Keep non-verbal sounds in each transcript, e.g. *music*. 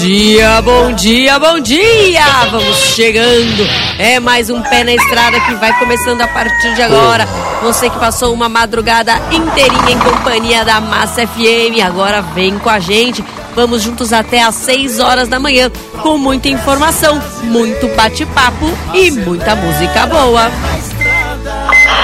dia, bom dia, bom dia! Vamos chegando. É mais um pé na estrada que vai começando a partir de agora. Você que passou uma madrugada inteirinha em companhia da Massa FM, agora vem com a gente. Vamos juntos até às 6 horas da manhã com muita informação, muito bate-papo e muita música boa.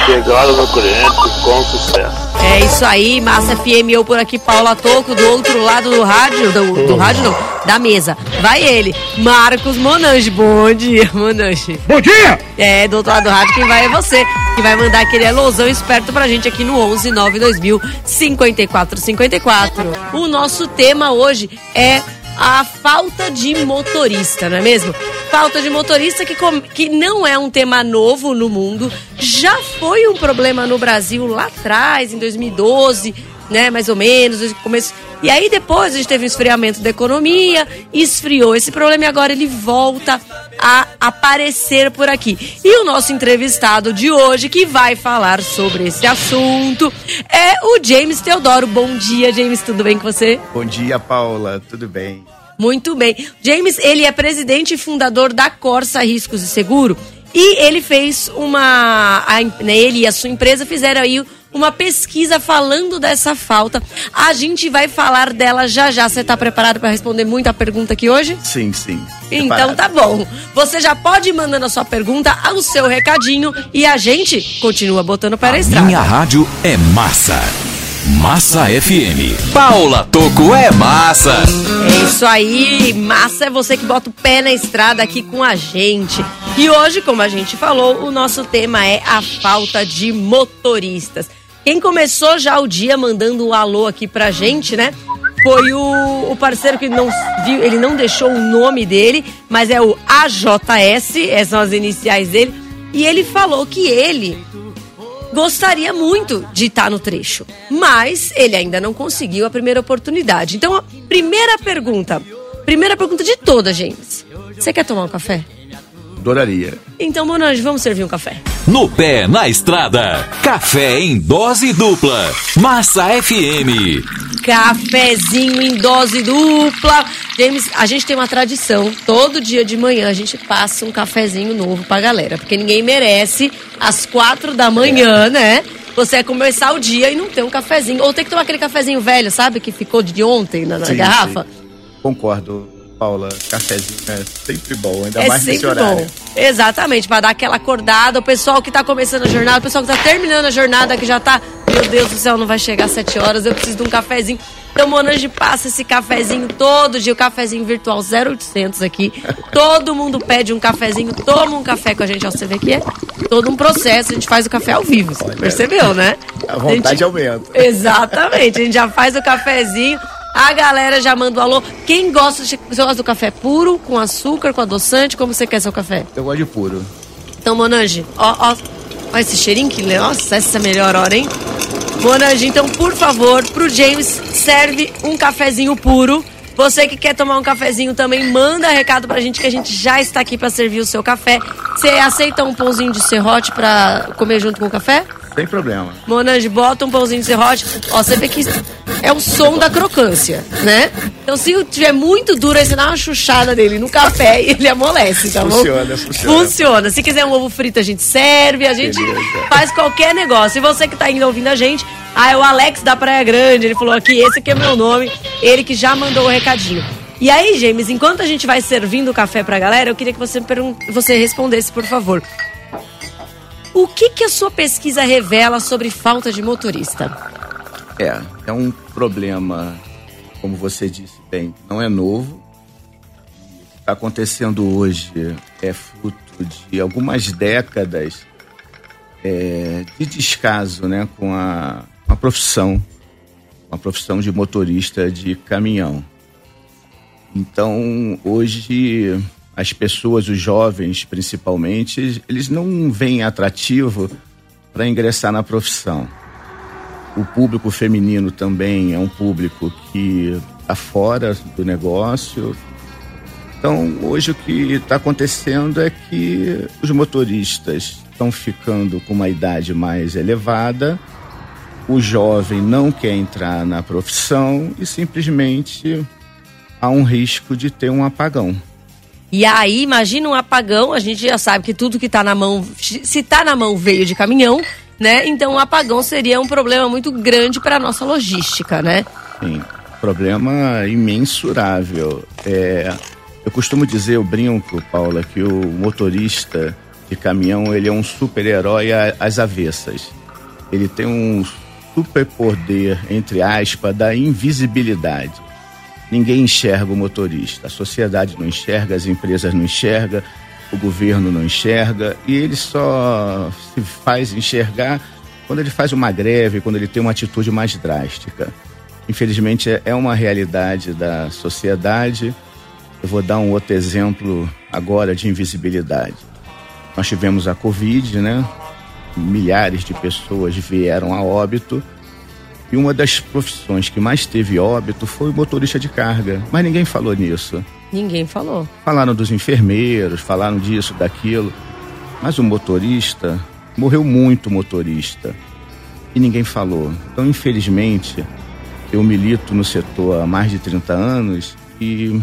Chegada no cliente com sucesso. É isso aí, Massa FM, eu por aqui, Paula Toco, do outro lado do rádio, do, do rádio não, da mesa. Vai ele, Marcos Monange. Bom dia, Monange. Bom dia! É, do outro lado do rádio, quem vai é você, que vai mandar aquele alusão esperto pra gente aqui no 11 9 2000 54 54. O nosso tema hoje é a falta de motorista, não é mesmo? Falta de motorista que, que não é um tema novo no mundo, já foi um problema no Brasil lá atrás, em 2012, né, mais ou menos, começo. E aí depois a gente teve um esfriamento da economia, esfriou esse problema e agora ele volta a aparecer por aqui. E o nosso entrevistado de hoje que vai falar sobre esse assunto é o James Teodoro. Bom dia, James, tudo bem com você? Bom dia, Paula, tudo bem? Muito bem. James, ele é presidente e fundador da Corsa Riscos e Seguro e ele fez uma. A, né, ele e a sua empresa fizeram aí uma pesquisa falando dessa falta. A gente vai falar dela já já. Você está preparado para responder muita pergunta aqui hoje? Sim, sim. Então tá bom. Você já pode ir mandando a sua pergunta, o seu recadinho e a gente continua botando para a estrada. Minha rádio é massa. Massa FM. Paula Toco é massa. É isso aí, massa é você que bota o pé na estrada aqui com a gente. E hoje, como a gente falou, o nosso tema é a falta de motoristas. Quem começou já o dia mandando um alô aqui pra gente, né? Foi o, o parceiro que não viu, ele não deixou o nome dele, mas é o AJS, essas são as iniciais dele. E ele falou que ele gostaria muito de estar no trecho, mas ele ainda não conseguiu a primeira oportunidade. Então, a primeira pergunta, primeira pergunta de toda, gente. Você quer tomar um café? Adoraria. Então, Monange, vamos servir um café. No pé, na estrada. Café em dose dupla. Massa FM. Cafezinho em dose dupla. James, a gente tem uma tradição. Todo dia de manhã a gente passa um cafezinho novo pra galera. Porque ninguém merece às quatro da manhã, né? Você é começar o dia e não ter um cafezinho. Ou ter que tomar aquele cafezinho velho, sabe? Que ficou de ontem na, na sim, garrafa. Sim. Concordo. Paula, cafezinho é sempre bom, ainda é mais nesse horário. Bom. Exatamente, para dar aquela acordada. O pessoal que tá começando a jornada, o pessoal que tá terminando a jornada, que já tá, meu Deus do céu, não vai chegar às 7 horas, eu preciso de um cafezinho. Então, Monange passa esse cafezinho todo dia, o cafezinho virtual 0800 aqui. Todo mundo pede um cafezinho, toma um café com a gente. Ó, você vê que é todo um processo, a gente faz o café ao vivo. Você percebeu, né? A vontade a gente... aumenta. Exatamente, a gente já faz o cafezinho. A galera já manda o alô. Quem gosta, de, você gosta do café puro, com açúcar, com adoçante? Como você quer seu café? Eu gosto de puro. Então, Monange, ó, ó, ó esse cheirinho que... Nossa, essa é a melhor hora, hein? Monange, então, por favor, pro James, serve um cafezinho puro. Você que quer tomar um cafezinho também, manda recado pra gente que a gente já está aqui para servir o seu café. Você aceita um pãozinho de serrote para comer junto com o café? Sem problema. Monange, bota um pãozinho de serrote. Ó, você vê que é o som da crocância, né? Então, se tiver muito duro, aí você dá uma chuchada nele no café e ele amolece, tá funciona, bom? Funciona, funciona. Se quiser um ovo frito, a gente serve, a gente Beleza. faz qualquer negócio. E você que tá indo ouvindo a gente, ah, é o Alex da Praia Grande, ele falou aqui, esse aqui é meu nome, ele que já mandou o recadinho. E aí, James, enquanto a gente vai servindo o café pra galera, eu queria que você, você respondesse, por favor. O que, que a sua pesquisa revela sobre falta de motorista? É, é um problema, como você disse bem, não é novo. O que está acontecendo hoje é fruto de algumas décadas é, de descaso né, com a, a profissão, a profissão de motorista de caminhão. Então, hoje as pessoas, os jovens principalmente, eles não veem atrativo para ingressar na profissão. O público feminino também é um público que está fora do negócio. Então, hoje o que está acontecendo é que os motoristas estão ficando com uma idade mais elevada, o jovem não quer entrar na profissão e simplesmente há um risco de ter um apagão. E aí, imagina um apagão, a gente já sabe que tudo que está na mão, se está na mão veio de caminhão, né? Então um apagão seria um problema muito grande para a nossa logística, né? Sim, problema imensurável. É, eu costumo dizer, eu brinco, Paula, que o motorista de caminhão ele é um super-herói às avessas. Ele tem um superpoder, entre aspas, da invisibilidade. Ninguém enxerga o motorista. A sociedade não enxerga, as empresas não enxergam, o governo não enxerga. E ele só se faz enxergar quando ele faz uma greve, quando ele tem uma atitude mais drástica. Infelizmente, é, é uma realidade da sociedade. Eu vou dar um outro exemplo agora de invisibilidade. Nós tivemos a Covid, né? Milhares de pessoas vieram a óbito e uma das profissões que mais teve óbito foi o motorista de carga. Mas ninguém falou nisso. Ninguém falou. Falaram dos enfermeiros, falaram disso, daquilo. Mas o motorista, morreu muito motorista. E ninguém falou. Então, infelizmente, eu milito no setor há mais de 30 anos e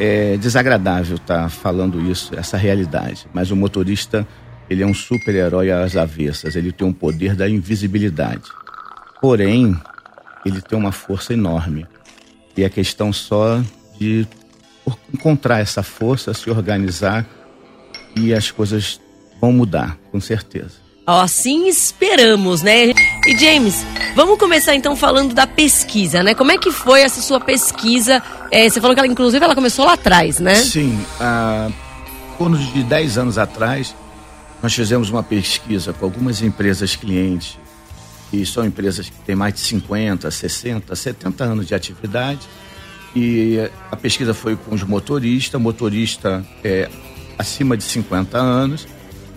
é desagradável estar tá falando isso, essa realidade. Mas o motorista, ele é um super-herói às avessas. Ele tem um poder da invisibilidade. Porém, ele tem uma força enorme. E é questão só de encontrar essa força, se organizar e as coisas vão mudar, com certeza. Assim esperamos, né? E James, vamos começar então falando da pesquisa, né? Como é que foi essa sua pesquisa? É, você falou que ela, inclusive, ela começou lá atrás, né? Sim, há torno de 10 anos atrás, nós fizemos uma pesquisa com algumas empresas clientes que são empresas que têm mais de 50, 60, 70 anos de atividade. E a pesquisa foi com os motoristas, motorista é, acima de 50 anos.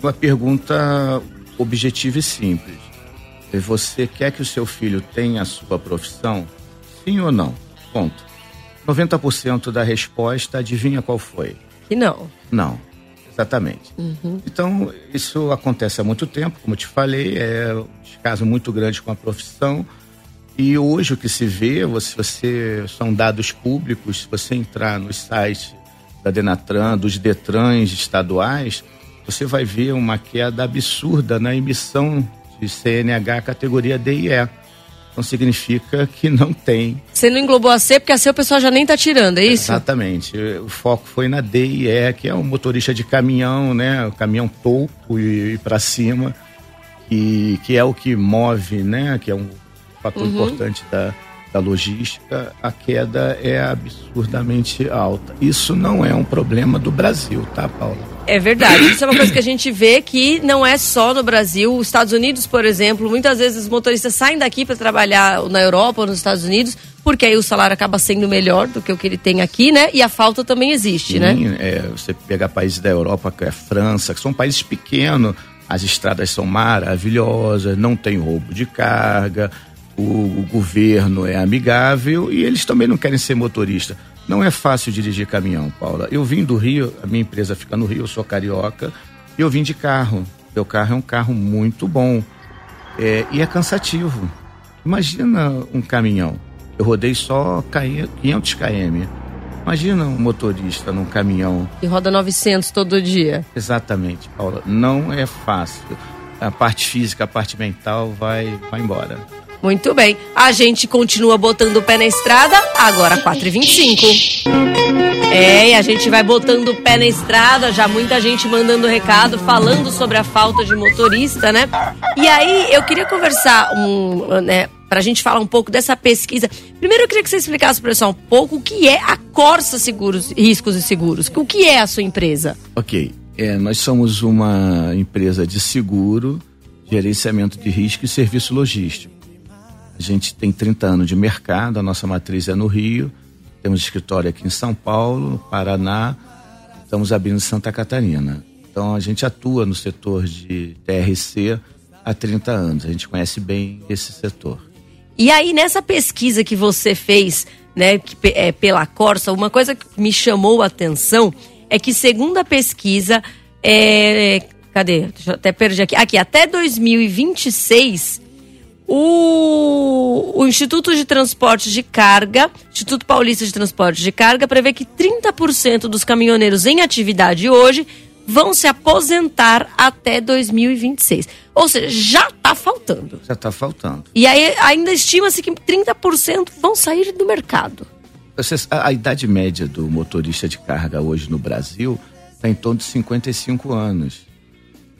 Uma pergunta objetiva e simples. Você quer que o seu filho tenha a sua profissão? Sim ou não? Ponto. 90% da resposta, adivinha qual foi? Que não. Não. Exatamente. Uhum. Então, isso acontece há muito tempo, como eu te falei, é um descaso muito grande com a profissão. E hoje o que se vê, você, você são dados públicos, se você entrar nos sites da Denatran, dos Detrans estaduais, você vai ver uma queda absurda na emissão de CNH categoria D e E. Então significa que não tem. Você não englobou a C porque a C o pessoal já nem está tirando, é isso? Exatamente. O foco foi na D e E, que é um motorista de caminhão, né? O caminhão topo e, e para cima, que, que é o que move, né? Que é um fator uhum. importante da, da logística, a queda é absurdamente alta. Isso não é um problema do Brasil, tá, Paula? É verdade. Isso é uma coisa que a gente vê que não é só no Brasil. Os Estados Unidos, por exemplo, muitas vezes os motoristas saem daqui para trabalhar na Europa ou nos Estados Unidos, porque aí o salário acaba sendo melhor do que o que ele tem aqui, né? E a falta também existe, Sim, né? É, você pegar países da Europa, que é a França, que são países pequenos, as estradas são maravilhosas, não tem roubo de carga, o, o governo é amigável e eles também não querem ser motorista. Não é fácil dirigir caminhão, Paula. Eu vim do Rio, a minha empresa fica no Rio, eu sou carioca, e eu vim de carro. Meu carro é um carro muito bom é, e é cansativo. Imagina um caminhão. Eu rodei só 500 km. Imagina um motorista num caminhão. E roda 900 todo dia. Exatamente, Paula. Não é fácil. A parte física, a parte mental vai, vai embora. Muito bem. A gente continua botando o pé na estrada, agora 4h25. É, e a gente vai botando o pé na estrada, já muita gente mandando recado, falando sobre a falta de motorista, né? E aí, eu queria conversar, um, né, pra gente falar um pouco dessa pesquisa. Primeiro, eu queria que você explicasse para pessoal um pouco o que é a Corsa Seguros, Riscos e Seguros. O que é a sua empresa? Ok. É, nós somos uma empresa de seguro, gerenciamento de risco e serviço logístico. A gente tem 30 anos de mercado, a nossa matriz é no Rio, temos escritório aqui em São Paulo, Paraná, estamos abrindo em Santa Catarina. Então a gente atua no setor de TRC há 30 anos, a gente conhece bem esse setor. E aí, nessa pesquisa que você fez, né, é, pela Corsa, uma coisa que me chamou a atenção é que, segundo a pesquisa, é, cadê? Deixa eu até perder aqui. Aqui, até 2026, o, o Instituto de Transporte de Carga, Instituto Paulista de Transporte de Carga, prevê que 30% dos caminhoneiros em atividade hoje vão se aposentar até 2026. Ou seja, já está faltando. Já está faltando. E aí ainda estima-se que 30% vão sair do mercado. A, a idade média do motorista de carga hoje no Brasil está em torno de 55 anos.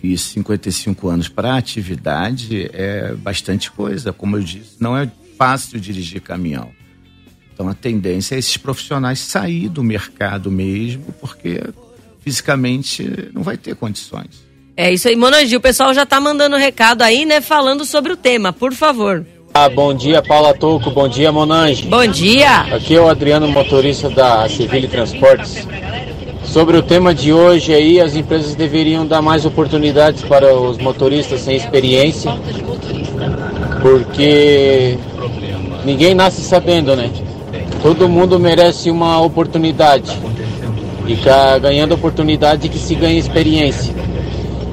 E 55 anos para atividade é bastante coisa. Como eu disse, não é fácil dirigir caminhão. Então a tendência é esses profissionais sair do mercado mesmo, porque fisicamente não vai ter condições. É isso aí, Monangi. O pessoal já está mandando recado aí, né? Falando sobre o tema, por favor. Ah, bom dia, Paula Toco. Bom dia, Monange. Bom dia. Aqui é o Adriano, motorista da Civil Transportes. Sobre o tema de hoje aí, as empresas deveriam dar mais oportunidades para os motoristas sem experiência, porque ninguém nasce sabendo, né? Todo mundo merece uma oportunidade. E ganhando oportunidade que se ganha experiência.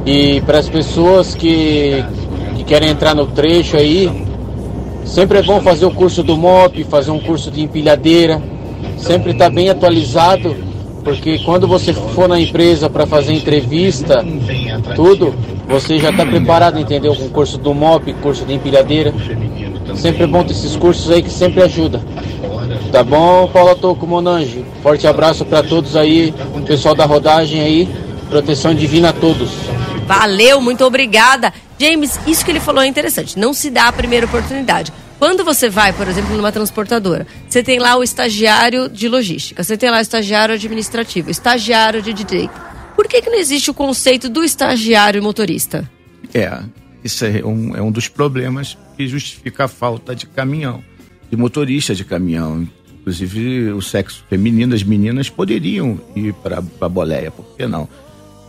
E para as pessoas que, que querem entrar no trecho aí, sempre é bom fazer o curso do MOP, fazer um curso de empilhadeira, sempre está bem atualizado, porque quando você for na empresa para fazer entrevista, tudo, você já está preparado, entendeu? Com curso do MOP, curso de empilhadeira. Sempre é bom ter esses cursos aí que sempre ajuda. Tá bom, Paula Toco Monange? Forte abraço para todos aí, pessoal da rodagem aí. Proteção divina a todos. Valeu, muito obrigada. James, isso que ele falou é interessante. Não se dá a primeira oportunidade. Quando você vai, por exemplo, numa transportadora, você tem lá o estagiário de logística, você tem lá o estagiário administrativo, estagiário de direito. Por que, que não existe o conceito do estagiário motorista? É, isso é um, é um dos problemas que justifica a falta de caminhão, de motorista de caminhão. Inclusive, o sexo feminino, as meninas poderiam ir para a boleia, por que não?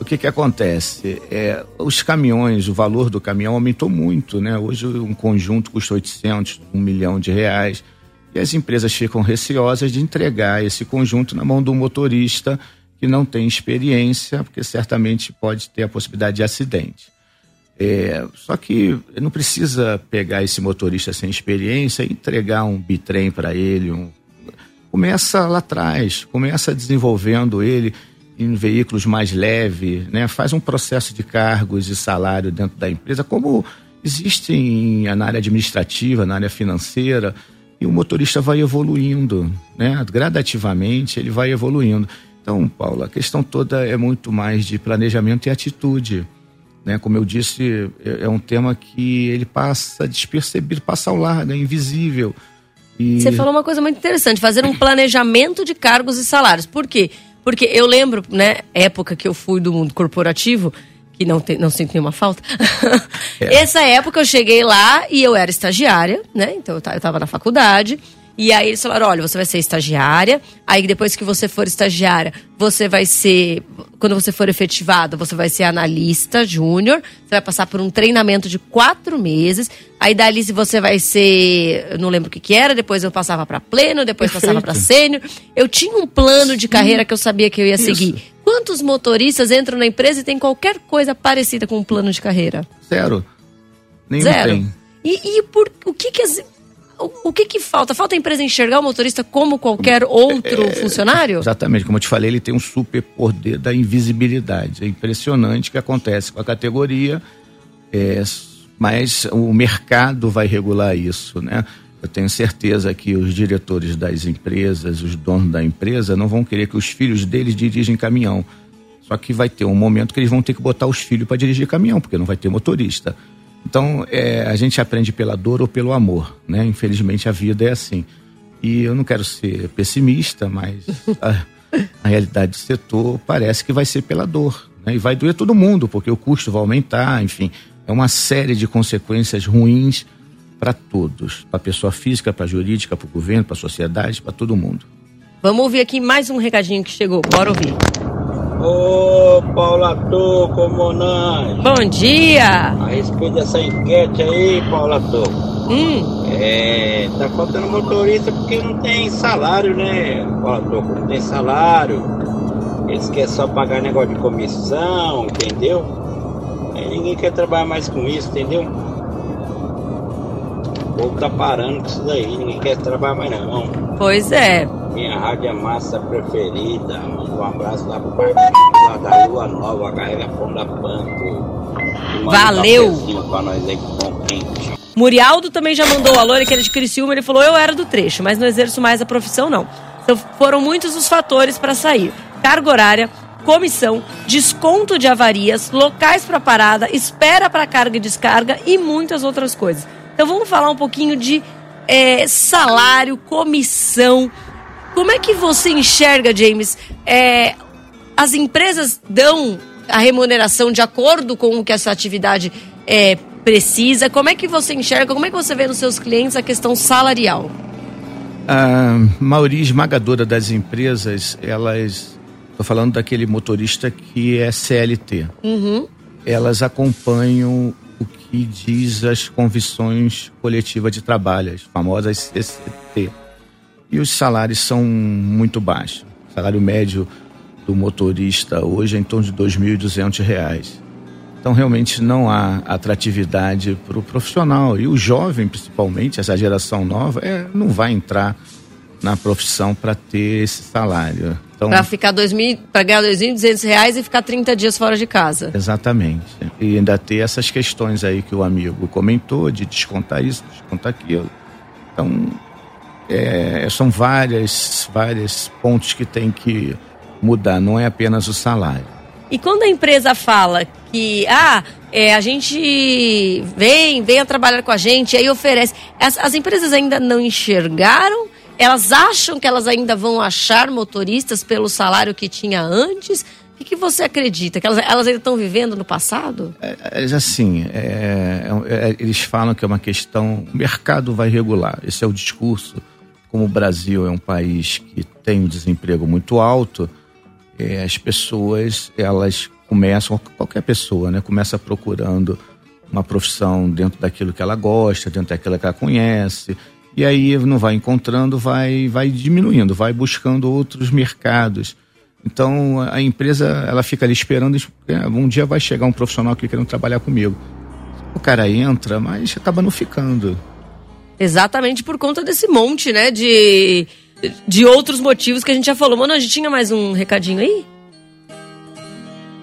O que que acontece? É, os caminhões, o valor do caminhão aumentou muito, né? Hoje um conjunto custa 800, 1 milhão de reais. E as empresas ficam receosas de entregar esse conjunto na mão do motorista que não tem experiência, porque certamente pode ter a possibilidade de acidente. É, só que não precisa pegar esse motorista sem experiência e entregar um bitrem para ele. Um... Começa lá atrás, começa desenvolvendo ele em veículos mais leves, né? faz um processo de cargos e salário dentro da empresa, como existe em, na área administrativa, na área financeira, e o motorista vai evoluindo, né? gradativamente ele vai evoluindo. Então, Paulo, a questão toda é muito mais de planejamento e atitude. Né? Como eu disse, é, é um tema que ele passa despercebido, passa ao largo, é invisível. E... Você falou uma coisa muito interessante, fazer um planejamento de cargos e salários. Por quê? Porque eu lembro, né, época que eu fui do mundo corporativo, que não, tem, não sinto nenhuma falta. É. *laughs* Essa época eu cheguei lá e eu era estagiária, né? Então eu estava na faculdade. E aí eles falaram: olha, você vai ser estagiária. Aí depois que você for estagiária, você vai ser. Quando você for efetivado, você vai ser analista júnior. Você vai passar por um treinamento de quatro meses. Aí dali você vai ser. Eu não lembro o que, que era. Depois eu passava para pleno, depois Perfeito. passava para sênior. Eu tinha um plano de carreira que eu sabia que eu ia Isso. seguir. Quantos motoristas entram na empresa e tem qualquer coisa parecida com um plano de carreira? Zero. Nenhum Zero. Tem. E, e por, o que, que as o, que que falta? Falta a empresa enxergar o motorista como qualquer outro é, funcionário? Exatamente, como eu te falei, ele tem um super poder da invisibilidade. É impressionante o que acontece com a categoria, é, mas o mercado vai regular isso, né? Eu tenho certeza que os diretores das empresas, os donos da empresa, não vão querer que os filhos deles dirigem caminhão. Só que vai ter um momento que eles vão ter que botar os filhos para dirigir caminhão, porque não vai ter motorista. Então, é, a gente aprende pela dor ou pelo amor, né? Infelizmente, a vida é assim. E eu não quero ser pessimista, mas *laughs* a, a realidade do setor parece que vai ser pela dor. Né? E vai doer todo mundo, porque o custo vai aumentar, enfim. É uma série de consequências ruins para todos, para a pessoa física, para a jurídica, para o governo, para a sociedade, para todo mundo. Vamos ouvir aqui mais um recadinho que chegou. Bora ouvir. Ô, Paula Toco, Monange. Bom dia. A respeito dessa enquete aí, Paula Toco. Hum. É, tá faltando motorista porque não tem salário, né, Paula Toco? Não tem salário. Eles querem só pagar negócio de comissão, entendeu? Aí ninguém quer trabalhar mais com isso, entendeu? Povo tá parando com isso daí, ninguém quer trabalhar mais não. Pois é. Minha rádio é massa preferida. Manda um abraço lá pro Marquinhos, lá da Lua Nova, carrega fundo da Panto. Valeu. Um cafezinho pra nós aí com pão quente. Murialdo também já mandou alô, ele que era de Criciúma, ele falou, eu era do trecho, mas não exerço mais a profissão não. Então foram muitos os fatores para sair. Carga horária, comissão, desconto de avarias, locais para parada, espera para carga e descarga e muitas outras coisas. Então vamos falar um pouquinho de é, salário, comissão. Como é que você enxerga, James? É, as empresas dão a remuneração de acordo com o que essa atividade é, precisa? Como é que você enxerga, como é que você vê nos seus clientes a questão salarial? A maioria esmagadora das empresas, elas. Estou falando daquele motorista que é CLT. Uhum. Elas acompanham que diz as convenções coletivas de trabalho, as famosas CCT. E os salários são muito baixos. O salário médio do motorista hoje é em torno de 2.200 reais. Então, realmente não há atratividade para o profissional. E o jovem, principalmente, essa geração nova, é, não vai entrar na profissão para ter esse salário. Então, Para ficar dois mil, para ganhar 2.200 reais e ficar 30 dias fora de casa. Exatamente. E ainda ter essas questões aí que o amigo comentou, de descontar isso, descontar aquilo. Então, é, são várias, vários pontos que tem que mudar, não é apenas o salário. E quando a empresa fala que, ah, é, a gente vem, venha trabalhar com a gente, aí oferece. As, as empresas ainda não enxergaram? Elas acham que elas ainda vão achar motoristas pelo salário que tinha antes? O que, você acredita? Que elas, elas ainda estão vivendo no passado? É, é, assim, é, é, eles falam que é uma questão. O mercado vai regular. Esse é o discurso. Como o Brasil é um país que tem um desemprego muito alto, é, as pessoas elas começam, qualquer pessoa, né, começa procurando uma profissão dentro daquilo que ela gosta, dentro daquilo que ela conhece, e aí não vai encontrando, vai, vai diminuindo, vai buscando outros mercados. Então a empresa ela fica ali esperando, é, um dia vai chegar um profissional que querendo trabalhar comigo. O cara entra, mas acaba não ficando. Exatamente por conta desse monte, né, de, de outros motivos que a gente já falou. Mano, a gente tinha mais um recadinho aí?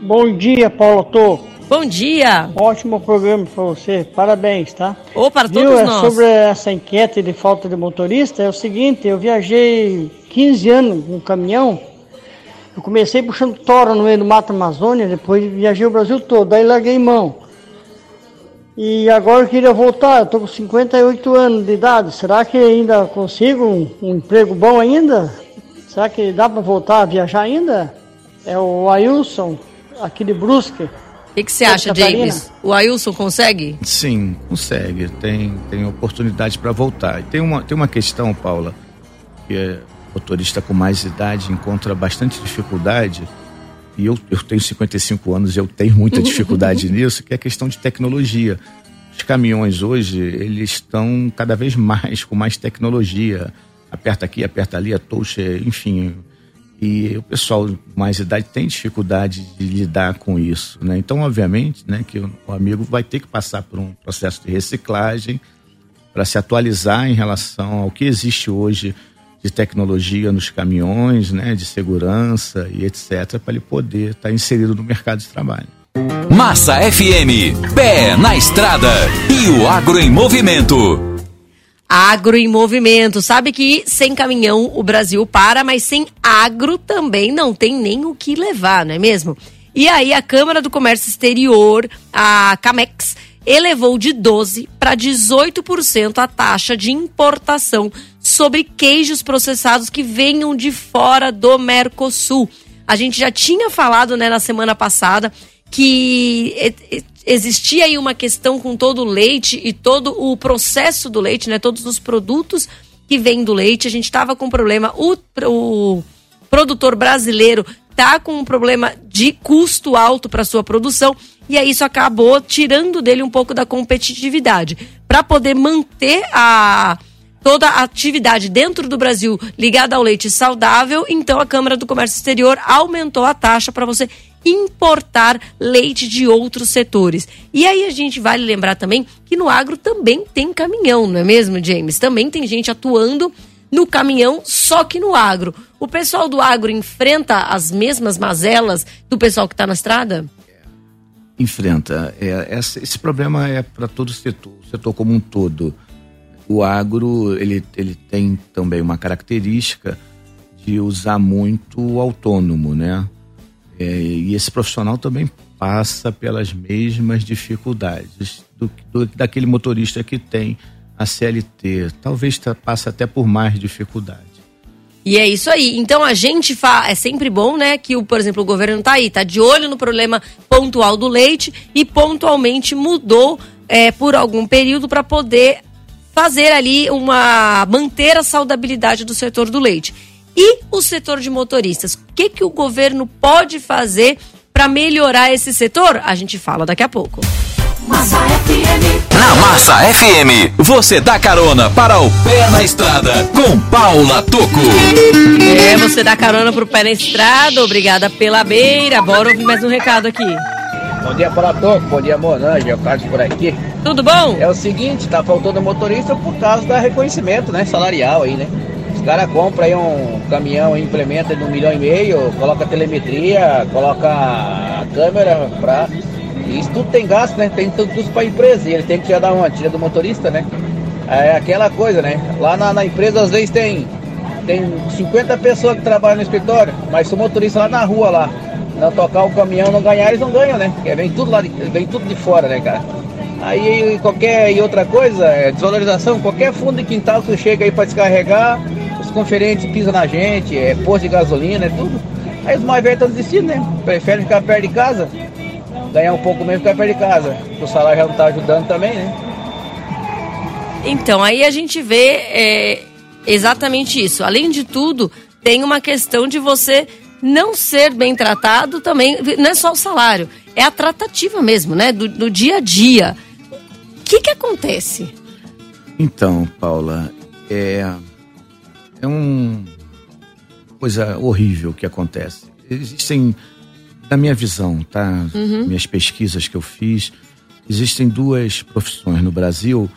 Bom dia, Paulo Tô. Bom dia! Ótimo programa para você, parabéns, tá? Ou para Viu, todos é nós. sobre essa enquete de falta de motorista, é o seguinte, eu viajei 15 anos com caminhão, eu comecei puxando tora no meio do Mato Amazônia, depois viajei o Brasil todo, aí larguei mão. E agora eu queria voltar, eu tô com 58 anos de idade, será que ainda consigo um, um emprego bom ainda? Será que dá para voltar a viajar ainda? É o Ailson, aqui de Brusque. O que, que você acha? James? O Ailson consegue? Sim, consegue. Tem, tem oportunidade para voltar. E tem uma, tem uma questão, Paula, que é motorista com mais idade encontra bastante dificuldade. E eu, eu tenho 55 anos e eu tenho muita *laughs* dificuldade nisso, que é a questão de tecnologia. Os caminhões hoje, eles estão cada vez mais com mais tecnologia. Aperta aqui, aperta ali, a touch, enfim. E o pessoal mais idade tem dificuldade de lidar com isso, né? Então, obviamente, né, que o amigo vai ter que passar por um processo de reciclagem para se atualizar em relação ao que existe hoje de tecnologia nos caminhões, né, de segurança e etc, para ele poder estar inserido no mercado de trabalho. Massa FM, pé na estrada e o agro em movimento. Agro em movimento. Sabe que sem caminhão o Brasil para, mas sem agro também não tem nem o que levar, não é mesmo? E aí a Câmara do Comércio Exterior, a Camex, elevou de 12 para 18% a taxa de importação sobre queijos processados que venham de fora do Mercosul. A gente já tinha falado né, na semana passada que e- e- existia aí uma questão com todo o leite e todo o processo do leite, né? Todos os produtos que vêm do leite. A gente estava com problema. O, o produtor brasileiro tá com um problema de custo alto para sua produção e aí isso acabou tirando dele um pouco da competitividade. Para poder manter a toda a atividade dentro do Brasil ligada ao leite saudável, então a Câmara do Comércio Exterior aumentou a taxa para você importar leite de outros setores. E aí a gente vale lembrar também que no agro também tem caminhão, não é mesmo, James? Também tem gente atuando no caminhão, só que no agro. O pessoal do agro enfrenta as mesmas mazelas do pessoal que está na estrada? Enfrenta. É, esse, esse problema é para todo o setor, o setor como um todo. O agro ele, ele tem também uma característica de usar muito o autônomo, né? É, e esse profissional também passa pelas mesmas dificuldades do, do, daquele motorista que tem a CLT. Talvez passe até por mais dificuldade. E é isso aí. Então a gente fala, é sempre bom, né, que o, por exemplo, o governo tá aí, tá de olho no problema pontual do leite e pontualmente mudou é, por algum período para poder fazer ali uma manter a saudabilidade do setor do leite. E o setor de motoristas, o que que o governo pode fazer para melhorar esse setor? A gente fala daqui a pouco. Massa FM. Na Massa FM, você dá carona para o pé na estrada com Paula Toco. É, você dá carona pro pé na estrada, obrigada pela beira. Bora ouvir mais um recado aqui. Bom dia, Paula Toco. Bom dia, Monange. É o Carlos por aqui. Tudo bom? É o seguinte, tá faltando motorista por causa da reconhecimento, né? Salarial aí, né? Os caras compram aí um caminhão, implementa de um milhão e meio, coloca telemetria, coloca a câmera pra isso tudo tem gasto, né? Tem tudo custo para a empresa. E ele tem que tirar da onde? Tira do motorista, né? É aquela coisa, né? Lá na, na, empresa às vezes tem, tem 50 pessoas que trabalham no escritório, mas se o motorista lá na rua lá não tocar o caminhão, não ganhar, eles não ganham, né? Porque vem tudo lá de, vem tudo de fora, né, cara? Aí qualquer e outra coisa, é desvalorização, qualquer fundo de quintal que chega aí para descarregar, os conferentes pisam na gente, é posto de gasolina, é tudo. Aí os mais velhos estão desistindo, né? Preferem ficar perto de casa ganhar um pouco menos ficar perto de casa. O salário já não está ajudando também, né? Então, aí a gente vê é, exatamente isso. Além de tudo, tem uma questão de você não ser bem tratado também. Não é só o salário, é a tratativa mesmo, né? Do, do dia a dia. O que, que acontece? Então, Paula, é, é uma coisa horrível que acontece. Existem na minha visão, tá? Uhum. Minhas pesquisas que eu fiz, existem duas profissões no Brasil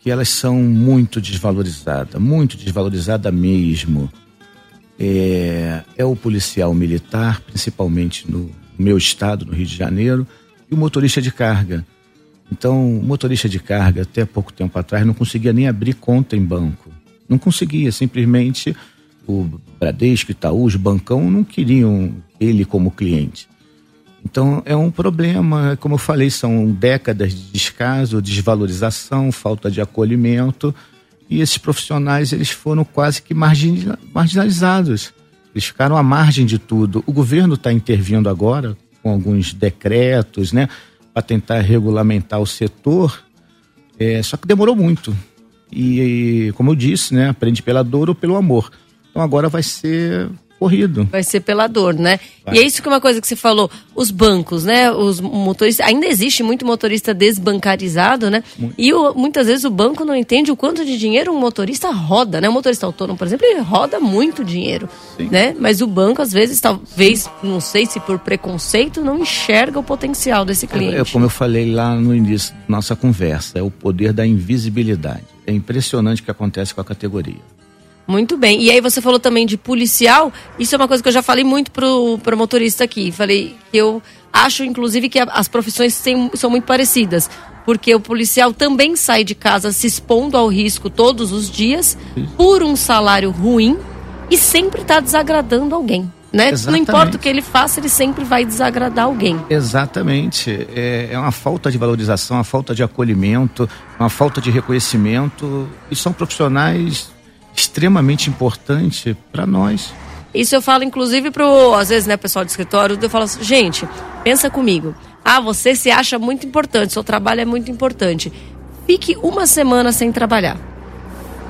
que elas são muito desvalorizadas, muito desvalorizada mesmo. É, é o policial militar, principalmente no meu estado, no Rio de Janeiro, e o motorista de carga. Então, o motorista de carga, até pouco tempo atrás, não conseguia nem abrir conta em banco. Não conseguia, simplesmente o Bradesco, Itaú, os bancão não queriam ele como cliente. Então é um problema, como eu falei, são décadas de descaso, desvalorização, falta de acolhimento e esses profissionais eles foram quase que marginalizados. Eles ficaram à margem de tudo. O governo está intervindo agora com alguns decretos, né, para tentar regulamentar o setor, é, só que demorou muito. E, como eu disse, né, aprende pela dor ou pelo amor. Então agora vai ser corrido. Vai ser pela dor, né? Vai. E é isso que é uma coisa que você falou, os bancos, né? Os motoristas, ainda existe muito motorista desbancarizado, né? Muito. E o, muitas vezes o banco não entende o quanto de dinheiro um motorista roda, né? Um motorista autônomo, por exemplo, ele roda muito dinheiro, Sim. né? Mas o banco às vezes talvez, não sei se por preconceito, não enxerga o potencial desse cliente. É, é como eu falei lá no início da nossa conversa, é o poder da invisibilidade. É impressionante o que acontece com a categoria. Muito bem. E aí você falou também de policial. Isso é uma coisa que eu já falei muito pro, pro motorista aqui. Falei que eu acho, inclusive, que as profissões têm, são muito parecidas. Porque o policial também sai de casa se expondo ao risco todos os dias por um salário ruim e sempre está desagradando alguém. Né? Não importa o que ele faça, ele sempre vai desagradar alguém. Exatamente. É, é, uma falta de valorização, uma falta de acolhimento, uma falta de reconhecimento. E são profissionais extremamente importante para nós. Isso eu falo, inclusive, pro, às vezes, né, pessoal de escritório, eu falo assim, gente, pensa comigo. Ah, você se acha muito importante, seu trabalho é muito importante. Fique uma semana sem trabalhar.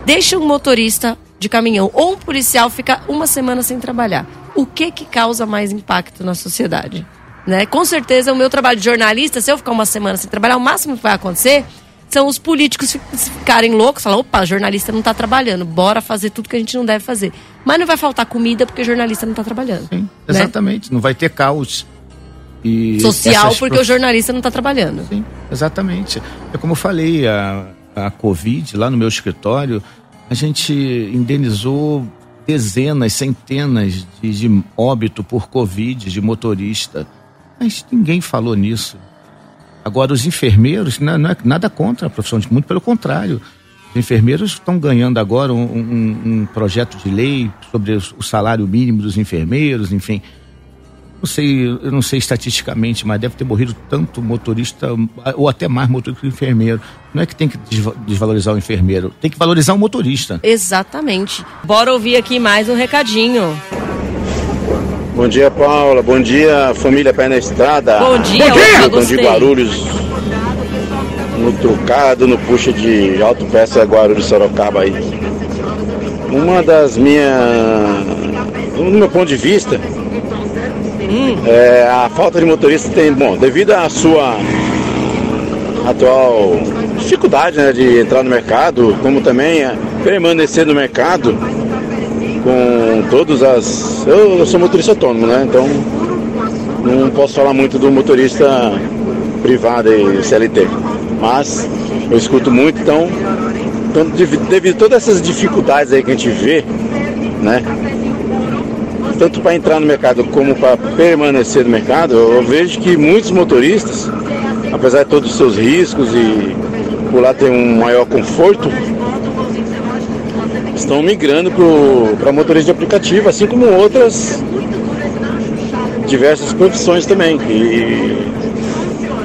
Deixa um motorista de caminhão ou um policial ficar uma semana sem trabalhar. O que que causa mais impacto na sociedade? Né? Com certeza, o meu trabalho de jornalista, se eu ficar uma semana sem trabalhar, o máximo que vai acontecer são os políticos ficarem loucos, falar, opa, jornalista não está trabalhando, bora fazer tudo que a gente não deve fazer. Mas não vai faltar comida porque jornalista não está trabalhando. Sim, né? exatamente, não vai ter caos. E Social, porque prof- o jornalista não está trabalhando. Sim, exatamente. É como eu falei, a, a Covid, lá no meu escritório, a gente indenizou dezenas, centenas de, de óbito por Covid de motorista. Mas ninguém falou nisso. Agora, os enfermeiros, não, não é nada contra a profissão, muito pelo contrário. Os enfermeiros estão ganhando agora um, um- um projeto de lei sobre o salário mínimo dos enfermeiros, enfim. Não sei, eu não sei estatisticamente, mas deve ter morrido tanto motorista, ou até mais motorista que enfermeiro. Não é que tem que desva- desvalorizar o enfermeiro, tem que valorizar o motorista. Exatamente. Bora ouvir aqui mais um recadinho. Bom dia, Paula. Bom dia, família Pé na Estrada. Bom dia, Bom dia. Bom de Guarulhos. No trucado, no puxa de autopeça Guarulhos Sorocaba aí. Uma das minhas. No meu ponto de vista, é, a falta de motorista tem. Bom, devido à sua atual dificuldade né, de entrar no mercado, como também é, permanecer no mercado todas as. Eu, eu sou motorista autônomo, né? Então não posso falar muito do motorista privado e CLT. Mas eu escuto muito, então, então devi- devido a todas essas dificuldades aí que a gente vê, né? Tanto para entrar no mercado como para permanecer no mercado, eu vejo que muitos motoristas, apesar de todos os seus riscos e por lá ter um maior conforto, estão migrando para motorista de aplicativo, assim como outras diversas profissões também. E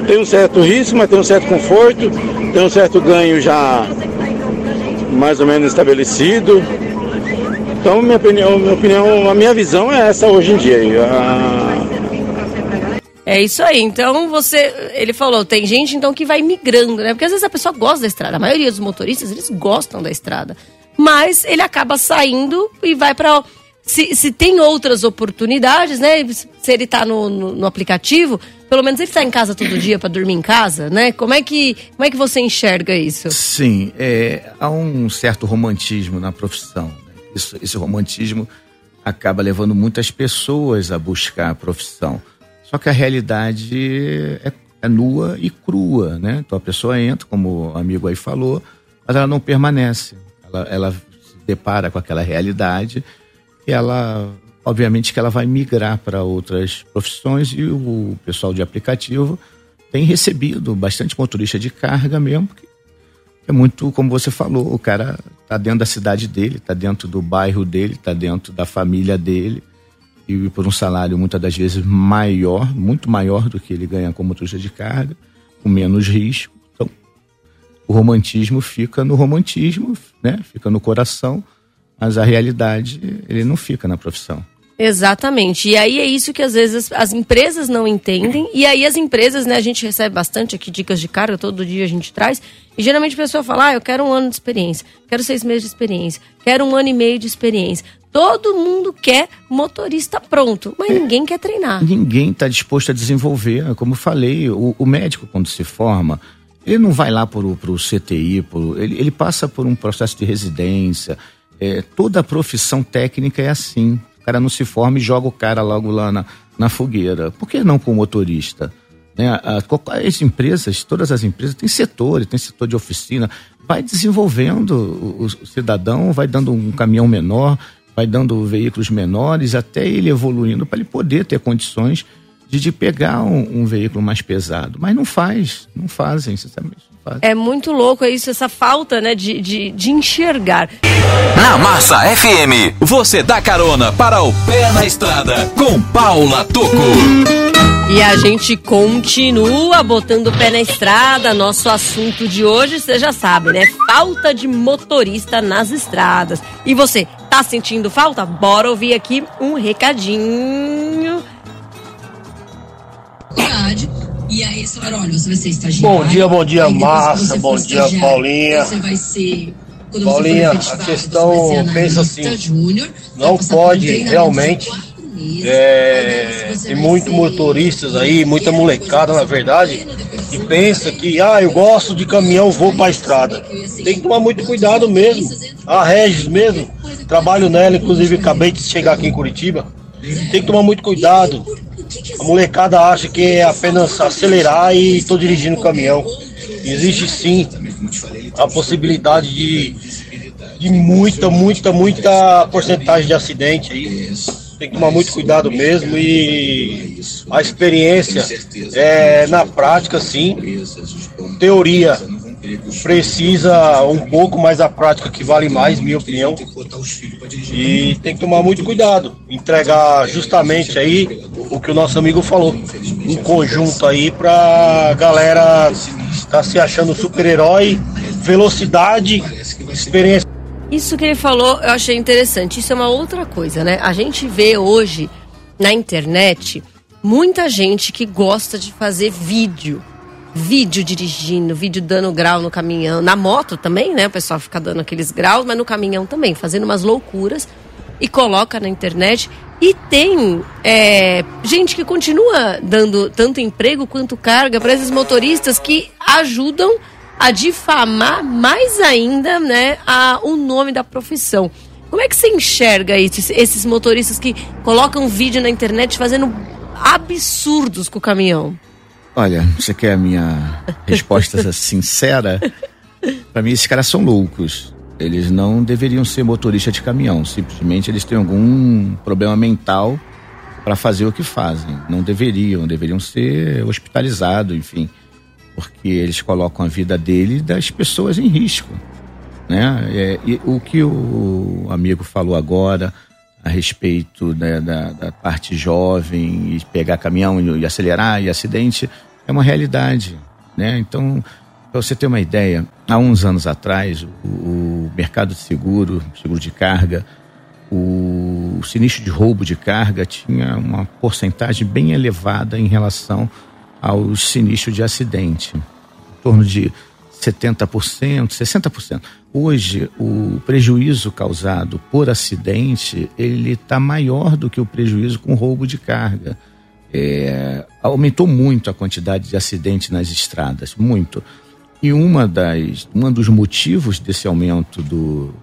tem um certo risco, mas tem um certo conforto, tem um certo ganho já mais ou menos estabelecido. Então, minha opinião, minha opinião, a minha visão é essa hoje em dia. A- É isso aí. Então você, ele falou, tem gente então que vai migrando, né? Porque às vezes a pessoa gosta da estrada. A maioria dos motoristas eles gostam da estrada, mas ele acaba saindo e vai para se, se tem outras oportunidades, né? Se ele tá no, no, no aplicativo, pelo menos ele tá em casa todo dia para dormir em casa, né? Como é que como é que você enxerga isso? Sim, é, há um certo romantismo na profissão. né? Isso- esse romantismo acaba levando muitas pessoas a buscar a profissão. Só que a realidade é, é nua e crua, né? Então a pessoa entra, como o amigo aí falou, mas ela não permanece. Ela, se depara com aquela realidade e ela, obviamente, que ela vai migrar para outras profissões e o pessoal de aplicativo tem recebido bastante motorista de carga mesmo, que é muito como você falou, o cara tá dentro da cidade dele, tá dentro do bairro dele, tá dentro da família dele e por um salário muitas das vezes maior, muito maior do que ele ganha como motorista de carga, com menos risco. O romantismo fica no romantismo, né? Fica no coração, mas a realidade ele não fica na profissão. Exatamente. E aí é isso que às vezes as empresas não entendem. E aí as empresas, né, a gente recebe bastante aqui dicas de carga, todo dia a gente traz. E geralmente a pessoa fala: ah, eu quero um ano de experiência, quero seis meses de experiência, quero um ano e meio de experiência. Todo mundo quer motorista pronto, mas ninguém quer treinar. Ninguém está disposto a desenvolver. Como eu falei, o, o médico, quando se forma, ele não vai lá para o CTI, por, ele, ele passa por um processo de residência. É, toda profissão técnica é assim. O cara não se forma e joga o cara logo lá na, na fogueira. Por que não com o motorista? Né? As empresas, todas as empresas, têm setores, tem setor de oficina. Vai desenvolvendo o- o cidadão, vai dando um caminhão menor, vai dando veículos menores, até ele evoluindo para ele poder ter condições de, de pegar um, um veículo mais pesado. Mas não faz, não fazem, sinceramente. Não fazem. É muito louco é isso, essa falta né, de, de, de enxergar. Na Massa FM, você dá carona para o pé na estrada com Paula Toco. E a gente continua botando o pé na estrada. Nosso assunto de hoje, você já sabe, né? Falta de motorista nas estradas. E você, tá sentindo falta? Bora ouvir aqui um recadinho. Faculdade. E aí eles falaram, olha, você vai ser estagiário. Bom dia, bom dia, Márcia, bom dia, Paulinha. Você vai ser. Paulinha, a questão, pensa assim, júnior, vai não pode realmente. É, tem muitos motoristas aí, muita molecada, na verdade, ser que pensa que, ah, eu gosto de caminhão, vou pra estrada. Tem que tomar muito cuidado mesmo. A Regis mesmo, trabalho nela, inclusive acabei de chegar aqui em Curitiba. Tem que tomar muito cuidado. A molecada acha que é apenas acelerar e estou dirigindo o caminhão. Existe sim a possibilidade de, de muita, muita, muita porcentagem de acidente aí. Tem que tomar muito cuidado mesmo e a experiência é na prática sim. Teoria precisa um pouco, mas a prática que vale mais, minha opinião. E tem que tomar muito cuidado, entregar justamente aí o que o nosso amigo falou, um conjunto aí pra galera tá se achando super-herói, velocidade, experiência. Isso que ele falou, eu achei interessante. Isso é uma outra coisa, né? A gente vê hoje na internet muita gente que gosta de fazer vídeo vídeo dirigindo, vídeo dando grau no caminhão, na moto também, né? O pessoal fica dando aqueles graus, mas no caminhão também, fazendo umas loucuras e coloca na internet. E tem é, gente que continua dando tanto emprego quanto carga para esses motoristas que ajudam a difamar mais ainda né, a, o nome da profissão. Como é que você enxerga esses motoristas que colocam vídeo na internet fazendo absurdos com o caminhão? Olha, você quer a minha resposta *laughs* sincera? Para mim, esses caras são loucos. Eles não deveriam ser motorista de caminhão. Simplesmente eles têm algum problema mental para fazer o que fazem. Não deveriam, deveriam ser hospitalizados, enfim, porque eles colocam a vida dele e das pessoas em risco, né? É, o que o amigo falou agora a respeito né, da, da, parte jovem e pegar caminhão e, acelerar e acidente é uma realidade, né? Então, para você ter uma ideia, há uns anos atrás, o, o mercado de seguro, seguro de carga, o, o sinistro de roubo de carga tinha uma porcentagem bem elevada em relação aos sinistros de acidente, em torno de 70%, 60%. Hoje, o prejuízo causado por acidente, ele está maior do que o prejuízo com roubo de carga é, aumentou muito a quantidade de acidentes nas estradas, muito. E uma das, um dos motivos desse aumento do,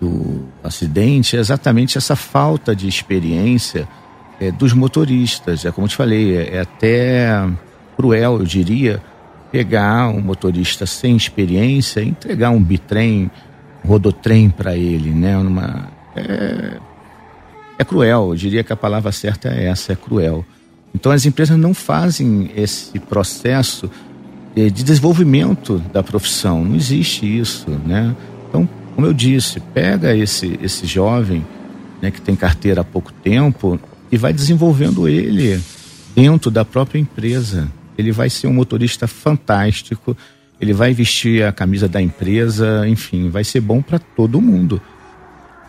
do acidente é exatamente essa falta de experiência é, dos motoristas. É como eu te falei, é, é até cruel, eu diria, pegar um motorista sem experiência entregar um bitrem, rodotrem para ele, né? Numa, é, é cruel, eu diria que a palavra certa é essa, é cruel. Então as empresas não fazem esse processo de desenvolvimento da profissão, não existe isso, né? Então, como eu disse, pega esse esse jovem, né, que tem carteira há pouco tempo e vai desenvolvendo ele dentro da própria empresa. Ele vai ser um motorista fantástico, ele vai vestir a camisa da empresa, enfim, vai ser bom para todo mundo.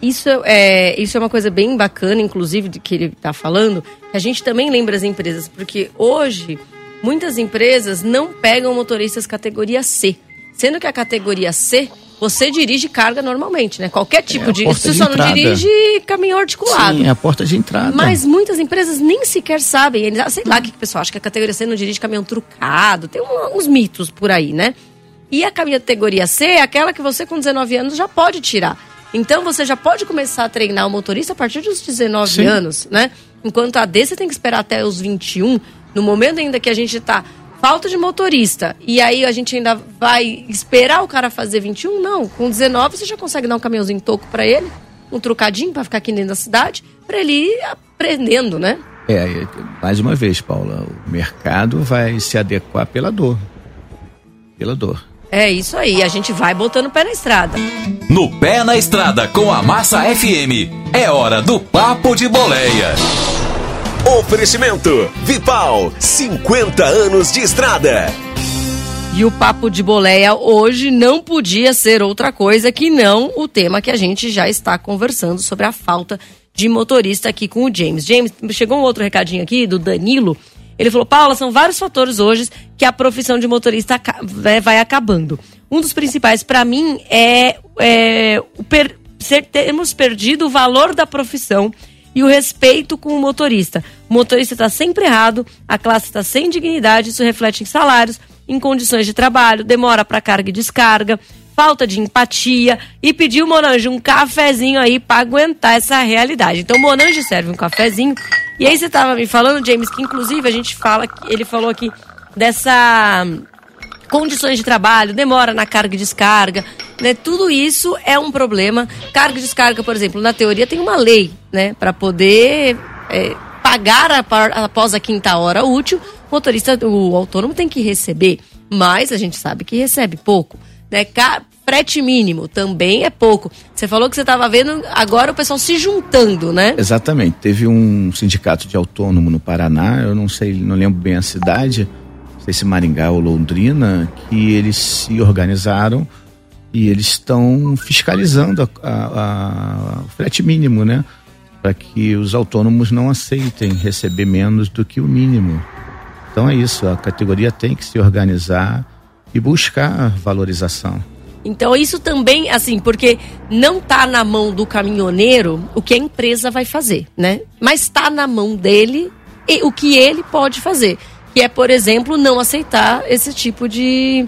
Isso é, isso é uma coisa bem bacana, inclusive, de que ele está falando, que a gente também lembra as empresas, porque hoje muitas empresas não pegam motoristas categoria C. Sendo que a categoria C, você dirige carga normalmente, né? Qualquer tipo é de. Você só não dirige caminhão articulado. Sim, é a porta de entrada. Mas muitas empresas nem sequer sabem. Eles, sei lá o que o pessoal acha que a categoria C não dirige caminhão trucado. Tem um, uns mitos por aí, né? E a categoria C é aquela que você com 19 anos já pode tirar. Então você já pode começar a treinar o motorista a partir dos 19 Sim. anos, né? Enquanto a D você tem que esperar até os 21, no momento ainda que a gente está falta de motorista. E aí a gente ainda vai esperar o cara fazer 21? Não, com 19 você já consegue dar um caminhãozinho toco para ele, um trocadinho para ficar aqui dentro da cidade, para ele ir aprendendo, né? É, mais uma vez, Paula, o mercado vai se adequar pela dor. Pela dor. É isso aí, a gente vai botando o pé na estrada. No Pé na Estrada com a Massa FM, é hora do Papo de Boleia. Oferecimento Vipal, 50 anos de estrada. E o Papo de Boleia hoje não podia ser outra coisa que não o tema que a gente já está conversando sobre a falta de motorista aqui com o James. James, chegou um outro recadinho aqui do Danilo ele falou, Paula, são vários fatores hoje que a profissão de motorista vai acabando. Um dos principais para mim é, é per, ser, termos perdido o valor da profissão e o respeito com o motorista. O motorista está sempre errado, a classe está sem dignidade, isso reflete em salários, em condições de trabalho, demora para carga e descarga, falta de empatia e pediu Monange um cafezinho aí para aguentar essa realidade. Então, Monange serve um cafezinho E aí você estava me falando, James, que inclusive a gente fala, ele falou aqui dessa hum, condições de trabalho, demora na carga e descarga, né? Tudo isso é um problema. Carga e descarga, por exemplo, na teoria tem uma lei, né, para poder é, pagar a após a quinta hora útil, o motorista, o autônomo tem que receber, mas a gente sabe que recebe pouco, né? Ca- Frete mínimo também é pouco. Você falou que você estava vendo agora o pessoal se juntando, né? Exatamente. Teve um sindicato de autônomo no Paraná, eu não sei, não lembro bem a cidade, não sei se Maringá ou Londrina, que eles se organizaram e eles estão fiscalizando a- a- a- o frete mínimo, né? Para que os autônomos não aceitem receber menos do que o mínimo. Então é isso, a categoria tem que se organizar e buscar valorização. Então isso também, assim, porque não tá na mão do caminhoneiro o que a empresa vai fazer, né? Mas está na mão dele o que ele pode fazer, que é, por exemplo, não aceitar esse tipo de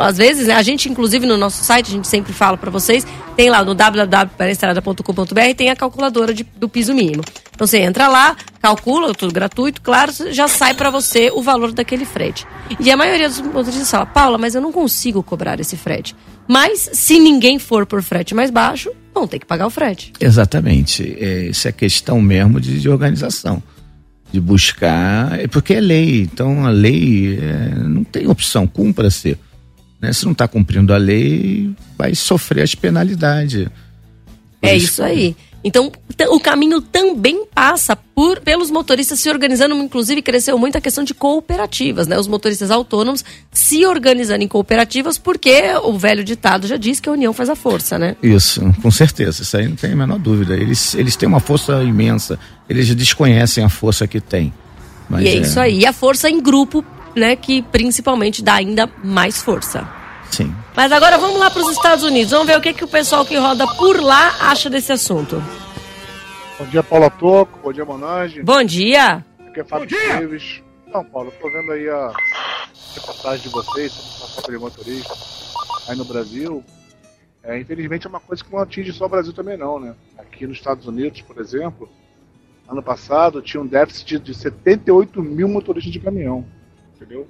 às vezes, né, a gente inclusive no nosso site, a gente sempre fala para vocês, tem lá no www.penestrada.com.br tem a calculadora de- do piso mínimo. Então você entra lá, calcula, tudo gratuito, claro, já sai para você o valor daquele frete. E a maioria dos motoristas fala, Paula, mas eu não consigo cobrar esse frete. Mas se ninguém for por frete mais baixo, vão ter que pagar o frete. Exatamente. É, isso é questão mesmo de, de organização. De buscar. É porque é lei. Então a lei é, não tem opção, cumpra-se. Né? Se não está cumprindo a lei, vai sofrer as penalidades. Por É isso aí. Então, o caminho também passa por pelos motoristas se organizando, inclusive cresceu muito a questão de cooperativas, né? Os motoristas autônomos se organizando em cooperativas, porque o velho ditado já diz que a união faz a força, né? Isso, com certeza. Isso aí não tem a menor dúvida. Eles, eles têm uma força imensa. Eles desconhecem a força que. Mas e é, isso aí. E a força em grupo, né, que principalmente dá ainda mais força. Sim. Mas agora vamos lá para os Estados Unidos. Vamos ver o que, que o pessoal que roda por lá acha desse assunto. Bom dia, Paula Toco. Bom dia, Monange. Bom dia. Aqui é Fábio Davis. Não, Paulo, tô vendo aí a reportagem de vocês sobre motorista aí no Brasil. É, infelizmente é uma coisa que não atinge só o Brasil também não, né? Aqui nos Estados Unidos, por exemplo, ano passado tinha um déficit de 78 mil motoristas de caminhão, entendeu?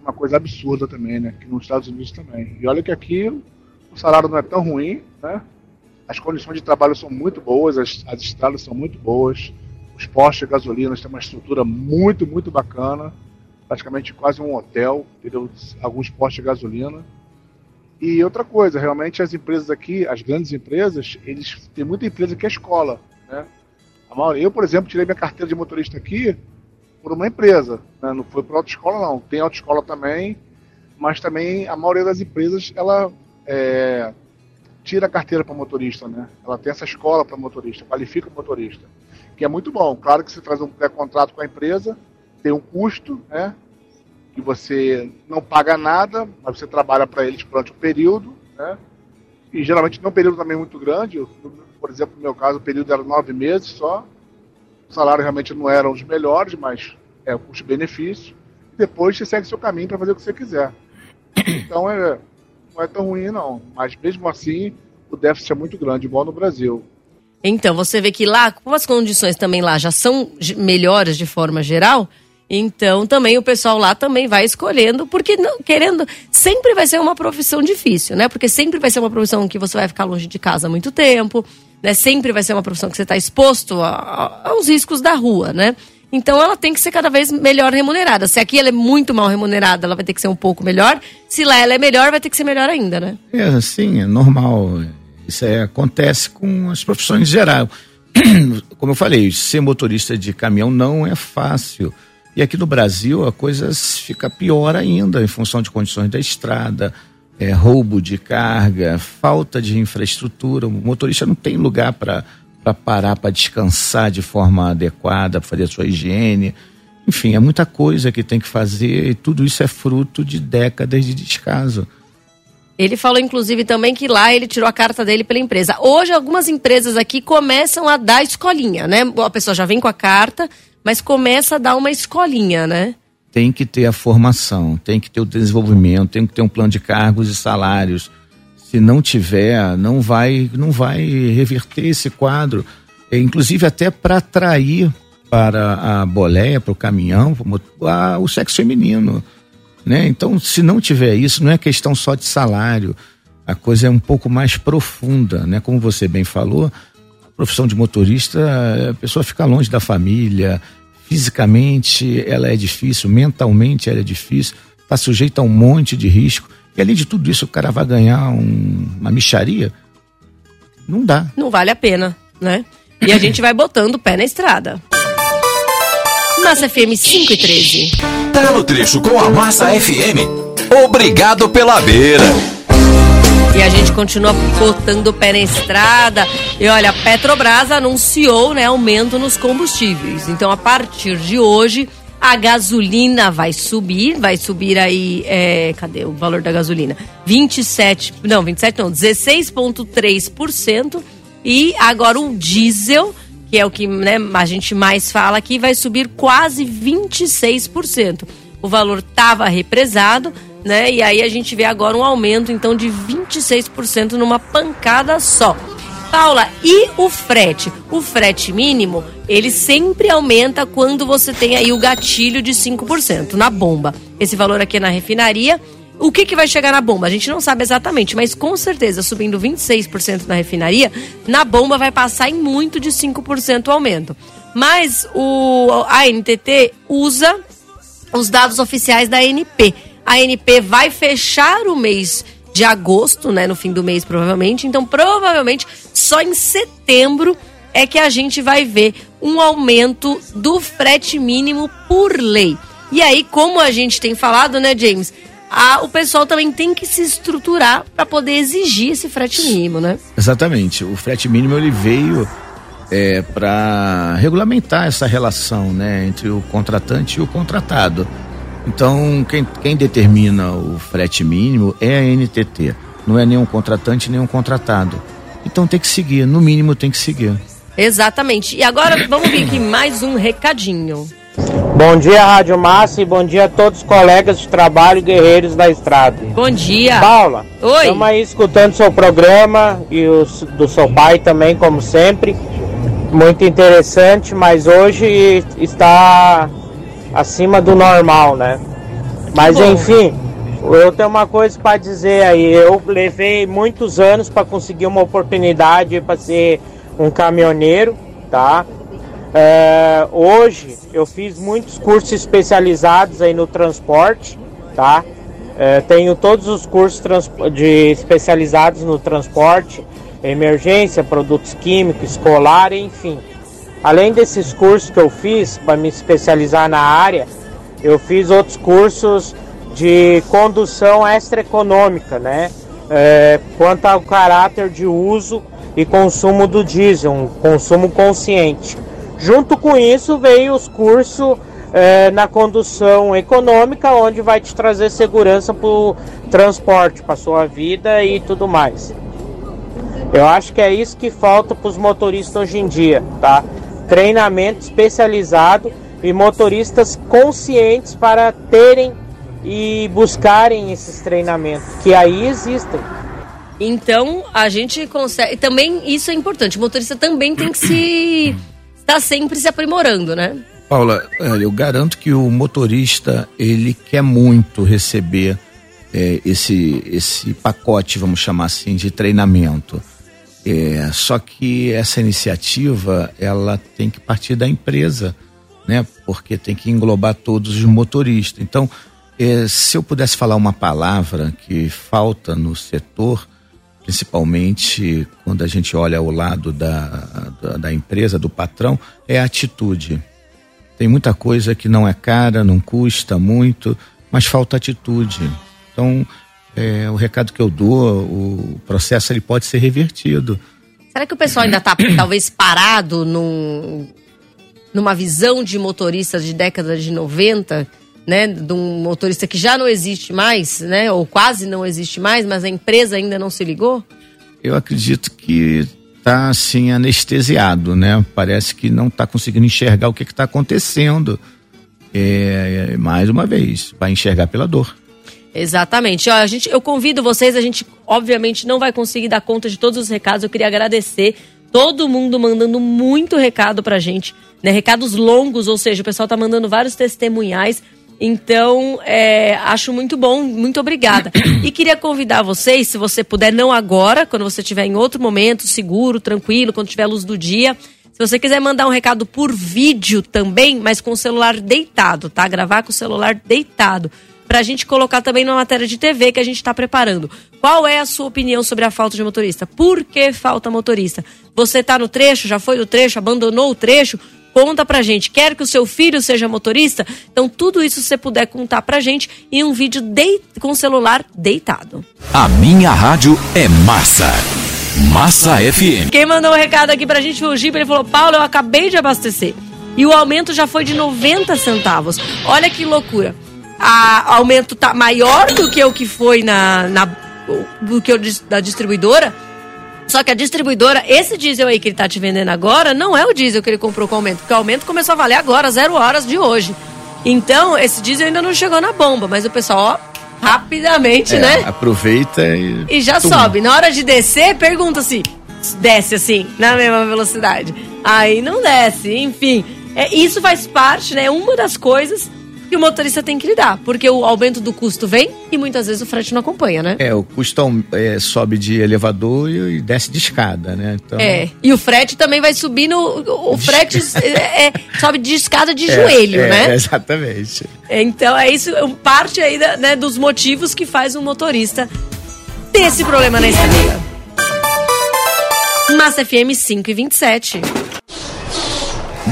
Uma coisa absurda também, né? Aqui nos Estados Unidos também. E olha que aqui o salário não é tão ruim, né? As condições de trabalho são muito boas, as, as estradas são muito boas, os postos de gasolina têm uma estrutura muito, muito bacana, praticamente quase um hotel, entendeu? Alguns postos de gasolina. E outra coisa, realmente as empresas aqui, as grandes empresas, eles tem muita empresa que é escola, né? A maioria, eu, por exemplo, tirei minha carteira de motorista aqui por uma empresa, né? não foi por autoescola não. Tem autoescola também, mas também a maioria das empresas ela é, tira a carteira para motorista, né? Ela tem essa escola para motorista, qualifica o motorista, que é muito bom. Claro que você traz um pré-contrato com a empresa, tem um custo, né? Que você não paga nada, mas você trabalha para eles durante um período, né? E geralmente não é um período também muito grande. Por exemplo, no meu caso, o período era nove meses só. O salário realmente não eram os melhores, mas é o custo-benefício. Depois você segue seu caminho para fazer o que você quiser. Então é, não é tão ruim, não. Mas mesmo assim, o déficit é muito grande, igual no Brasil. Então, você vê que lá, como as condições também lá já são melhores de forma geral, então também o pessoal lá também vai escolhendo, porque não, querendo, sempre vai ser uma profissão difícil, né? Porque sempre vai ser uma profissão que você vai ficar longe de casa muito tempo, né? Sempre vai ser uma profissão que você está exposto a- a- aos riscos da rua, né? Então ela tem que ser cada vez melhor remunerada. Se aqui ela é muito mal remunerada, ela vai ter que ser um pouco melhor. Se lá ela é melhor, vai ter que ser melhor ainda, né? É assim, é normal. Isso é, acontece com as profissões em geral. *clears throat* Como eu falei, ser motorista de caminhão não é fácil. E aqui no Brasil a coisa fica pior ainda em função de condições da estrada, é, roubo de carga, falta de infraestrutura. O motorista não tem lugar para parar, para descansar de forma adequada, para fazer a sua higiene. Enfim, é muita coisa que tem que fazer e tudo isso é fruto de décadas de descaso. Ele falou, inclusive, também que lá ele tirou a carta dele pela empresa. Hoje, algumas empresas aqui começam a dar escolinha, né? A pessoa já vem com a carta, mas começa a dar uma escolinha, né? tem que ter a formação, tem que ter o desenvolvimento, tem que ter um plano de cargos e salários. Se não tiver, não vai, não vai reverter esse quadro. É, inclusive até para atrair para a boleia, para o caminhão, a, o sexo feminino. Né? Então, se não tiver isso, não é questão só de salário. A coisa é um pouco mais profunda, né? Como você bem falou, profissão de motorista, a pessoa fica longe da família, fisicamente ela é difícil, mentalmente ela é difícil, está sujeita a um monte de risco. E além de tudo isso, o cara vai ganhar um, uma micharia? Não dá. Não vale a pena, né? E a gente vai botando o pé na estrada. Massa FM 5 e 13. Tá no trecho com a Massa FM. Obrigado pela beira. E a gente continua botando o pé na estrada. E olha, a Petrobras anunciou né, aumento nos combustíveis. Então, a partir de hoje, a gasolina vai subir. Vai subir aí. É, cadê o valor da gasolina? 27. Não, 27 não, 16,3%. E agora o diesel que é o que né, a gente mais fala aqui, vai subir quase 26%. O valor estava represado, né? E aí a gente vê agora um aumento então de 26% numa pancada só. Paula, e o frete? O frete mínimo, ele sempre aumenta quando você tem aí o gatilho de 5% na bomba. Esse valor aqui é na refinaria o que, que vai chegar na bomba? A gente não sabe exatamente, mas com certeza, subindo 26% na refinaria, na bomba vai passar em muito de 5% aumento. Mas o, a NTT usa os dados oficiais da ANP. A ANP vai fechar o mês de agosto, né, no fim do mês provavelmente. Então, provavelmente só em setembro é que a gente vai ver um aumento do frete mínimo por lei. E aí, como a gente tem falado, né, James, a, o pessoal também tem que se estruturar para poder exigir esse frete mínimo, né? Exatamente. O frete mínimo ele veio é, para regulamentar essa relação né, entre o contratante e o contratado. Então, quem, quem determina o frete mínimo é a NTT, não é nenhum contratante nem um contratado. Então tem que seguir, no mínimo tem que seguir. Exatamente. E agora vamos vir aqui mais um recadinho. Bom dia, Rádio Massa, e bom dia a todos os colegas de trabalho e guerreiros da estrada. Bom dia. Paula, Oi. estamos aí escutando seu programa e o do seu pai também, como sempre. Muito interessante, mas hoje está acima do normal, né? Mas Bom. enfim, eu tenho uma coisa para dizer aí. Eu levei muitos anos para conseguir uma oportunidade para ser um caminhoneiro, tá? É, hoje eu fiz muitos cursos especializados aí no transporte, tá? É, tenho todos os cursos de especializados no transporte, emergência, produtos químicos, escolar, enfim. Além desses cursos que eu fiz para me especializar na área, eu fiz outros cursos de condução extraeconômica, né? É, quanto ao caráter de uso e consumo do diesel, um consumo consciente. Junto com isso veio os cursos eh, na condução econômica, onde vai te trazer segurança para o transporte, para sua vida e tudo mais. Eu acho que é isso que falta para os motoristas hoje em dia, tá? Treinamento especializado e motoristas conscientes para terem e buscarem esses treinamentos, que aí existem. Então, a gente consegue. Também isso é importante. O motorista também tem que se. *coughs* estar sempre se aprimorando, né? Paula, eu garanto que o motorista ele quer muito receber é, esse esse pacote, vamos chamar assim, de treinamento. É, só que essa iniciativa ela tem que partir da empresa, né? Porque tem que englobar todos os motoristas. Então, é, se eu pudesse falar uma palavra que falta no setor, principalmente quando a gente olha ao lado da, da, da empresa, do patrão, é atitude. Tem muita coisa que não é cara, não custa muito, mas falta atitude. Então, é, o recado que eu dou, o processo ele pode ser revertido. Será que o pessoal ainda está *coughs* talvez parado num, numa visão de motorista de década de 90, né? De um motorista que já não existe mais, né? Ou quase não existe mais, mas a empresa ainda não se ligou? Eu acredito que está assim anestesiado, né? Parece que não está conseguindo enxergar o que está acontecendo. É, é, mais uma vez, vai enxergar pela dor. Exatamente. Ó, a gente, eu convido vocês, a gente obviamente não vai conseguir dar conta de todos os recados. Eu queria agradecer Todo mundo mandando muito recado pra gente, né? Recados longos, ou seja, o pessoal tá mandando vários testemunhais. Então, é, acho muito bom, muito obrigada. E queria convidar vocês, se você puder, não agora, quando você estiver em outro momento, seguro, tranquilo, quando tiver luz do dia. Se você quiser mandar um recado por vídeo também, mas com o celular deitado, tá? Gravar com o celular deitado. Pra gente colocar também na matéria de TV que a gente está preparando. Qual é a sua opinião sobre a falta de motorista? Por que falta motorista? Você tá no trecho, já foi no trecho, abandonou o trecho? Conta pra gente. Quer que o seu filho seja motorista? Então, tudo isso você puder contar pra gente em um vídeo de... com o celular deitado. A minha rádio é massa. Massa FM. Quem mandou um recado aqui pra gente foi o Giba, ele falou: Paulo, eu acabei de abastecer. E o aumento já foi de 90 centavos. Olha que loucura. A aumento tá maior do que o que foi na, na do que o da distribuidora. Só que a distribuidora, esse diesel aí que ele tá te vendendo agora, não é o diesel que ele comprou com o aumento, porque o aumento começou a valer agora, zero horas de hoje. Então, esse diesel ainda não chegou na bomba, mas o pessoal, ó, rapidamente, É, né? Aproveita e. E já Tum. sobe. Na hora de descer, pergunta se desce assim, na mesma velocidade. Aí não desce, enfim. É, isso faz parte, né? Uma das coisas que o motorista tem que lidar. Porque o aumento do custo vem e muitas vezes o frete não acompanha, né? É, o custo é, sobe de elevador e, desce de escada, né? Então, É. E o frete também vai subindo. O o frete é, é, sobe de escada de *laughs* é, joelho, é, né? *laughs* Exatamente. Então é isso, é parte aí da- né, dos motivos que faz um motorista ter esse problema na estrada. Massa FM 5 e 27.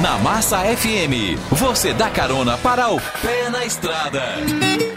Na Massa FM, você dá carona para o pé na estrada.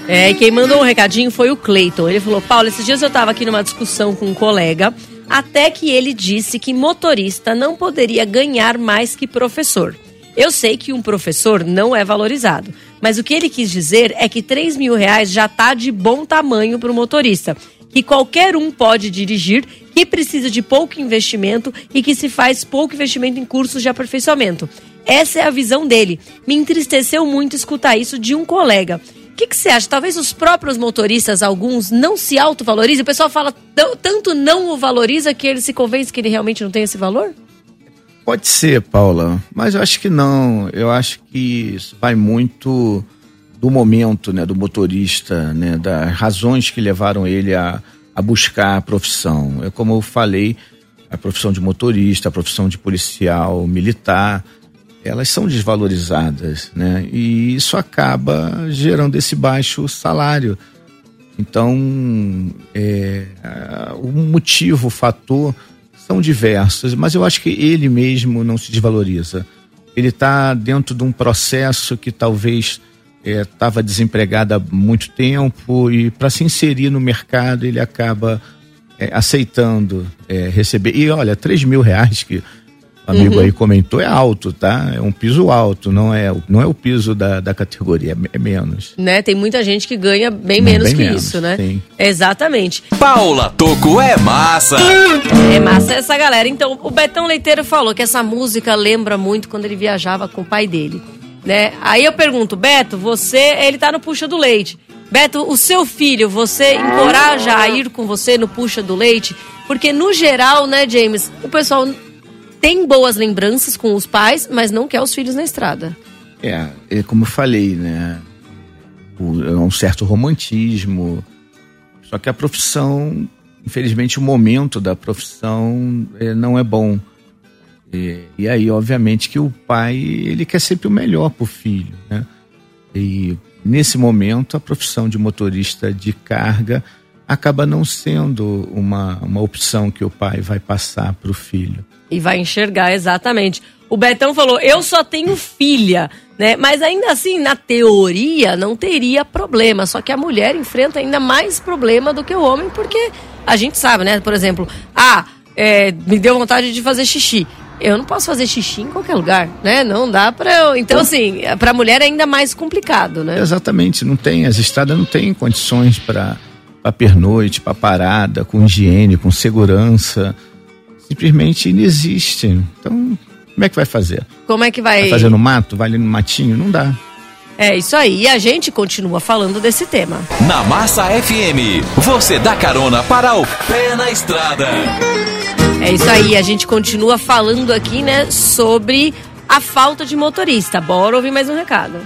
É, e quem mandou um recadinho foi o Cleiton. Ele falou: Paulo, esses dias eu tava aqui numa discussão com um colega, até que ele disse que motorista não poderia ganhar mais que professor. Eu sei que um professor não é valorizado, mas o que ele quis dizer é que 3 mil reais já tá de bom tamanho para o motorista. Que qualquer um pode dirigir, que precisa de pouco investimento e que se faz pouco investimento em cursos de aperfeiçoamento. Essa é a visão dele. Me entristeceu muito escutar isso de um colega. O que, você acha? Talvez os próprios motoristas, alguns, não se autovalorizem? O pessoal fala tanto não o valoriza que ele se convence que ele realmente não tem esse valor? Pode ser, Paula, mas eu acho que não. Eu acho que isso vai muito do momento, né, do motorista, né, das razões que levaram ele a, a buscar a profissão. É como eu falei, a profissão de motorista, a profissão de policial, militar, elas são desvalorizadas, né? E isso acaba gerando esse baixo salário. Então, é, o motivo, o fator são diversos, mas eu acho que ele mesmo não se desvaloriza. Ele está dentro de um processo que talvez estava desempregado há muito tempo e para se inserir no mercado ele acaba é, aceitando é, receber. E olha, 3 mil reais que amigo Uhum. aí comentou é alto, tá? É um piso alto, não é, não é o piso da, da categoria, é é menos. Né? Tem muita gente que ganha bem Bem menos que menos, isso, né? sim. Exatamente. Paula Toco é massa. É massa essa galera. Então, o Betão Leiteiro falou que essa música lembra muito quando ele viajava com o pai dele, né? Aí eu pergunto, Beto, você, ele tá no Puxa do Leite. Beto, o seu filho, você encoraja a ir com você no Puxa do Leite? Porque no geral, né, James, o pessoal tem boas lembranças com os pais, mas não quer os filhos na estrada. É, é como eu falei, né? O- É um certo romantismo. Só que a profissão, infelizmente, o momento da profissão eh, não é bom. E, e aí, obviamente, que o pai ele quer sempre o melhor para o filho, né? E nesse momento, a profissão de motorista de carga acaba não sendo uma, uma opção que o pai vai passar para o filho. E vai enxergar, exatamente. O Betão falou: eu só tenho filha, né? Mas ainda assim, na teoria, não teria problema. Só que a mulher enfrenta ainda mais problema do que o homem, porque a gente sabe, né? Por exemplo, ah, é, me deu vontade de fazer xixi. Eu não posso fazer xixi em qualquer lugar, né? Não dá pra eu. Então, assim, pra mulher é ainda mais complicado, né? Exatamente, não tem, as estradas não têm condições para para pernoite, para parada, com higiene, com segurança. Simplesmente não existe. Então, como é que vai fazer? Como é que vai. Vai fazer no mato? Vai ali no matinho? Não dá. É isso aí, e a gente continua falando desse tema. Na Massa FM, você dá carona para o pé na estrada. É isso aí, a gente continua falando aqui, né, sobre a falta de motorista. Bora ouvir mais um recado.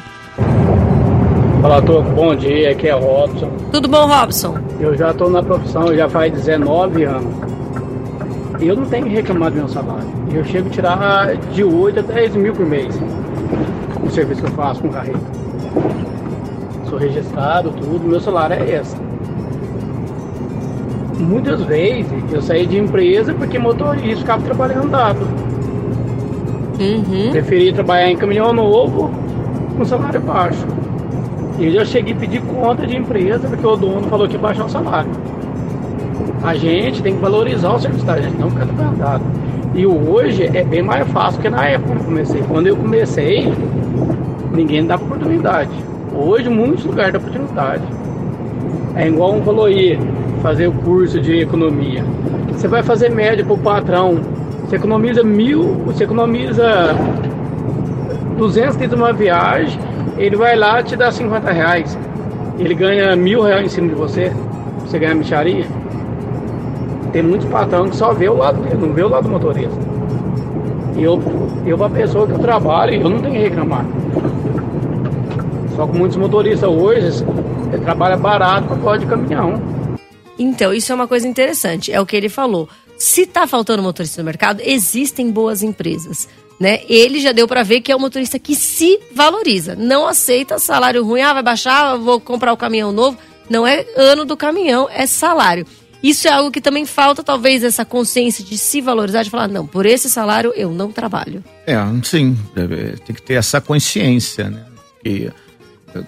Fala, Toco, bom dia, aqui é Robson. Tudo bom, Robson? Eu já estou na profissão já faz 19 anos. Eu não tenho que reclamar do meu salário. Eu chego a tirar de 8 a 10 mil por mês o serviço que eu faço com carreta. Sou registrado, tudo, meu salário é esse. Muitas vezes eu saí de empresa porque motorista ficava trabalhando dado. Uhum. Preferi trabalhar em caminhão novo com salário baixo. Eu já cheguei a pedir conta de empresa porque o dono falou que ia baixar o salário. A gente tem que valorizar o serviço da gente, não ficar trabalhando dado. E hoje é bem mais fácil que na época que eu comecei. Quando eu comecei, ninguém dá oportunidade. Hoje, muitos lugares dá oportunidade. É igual um falou aí, fazer o curso de economia. Você vai fazer média para o patrão. Você economiza mil, você economiza 200 de uma viagem, ele vai lá te dá 50 reais. Ele ganha mil reais em cima de você. Você ganha micharia. Tem muitos patrões que só vê o lado dele, não vê o lado do motorista. E eu, eu a pessoa que eu trabalho, eu não tenho que reclamar. Só que muitos motoristas hoje ele trabalha barato para pode de caminhão. Então, isso é uma coisa interessante, é o que ele falou. Se tá faltando motorista no mercado, existem boas empresas. Né? Ele já deu para ver que é um motorista que se valoriza, não aceita salário ruim, ah, vai baixar, vou comprar o caminhão novo. Não é ano do caminhão, é salário. Isso é algo que também falta, talvez, essa consciência de se valorizar, de falar, não, por esse salário eu não trabalho. É, sim, deve- tem que ter essa consciência, né? Que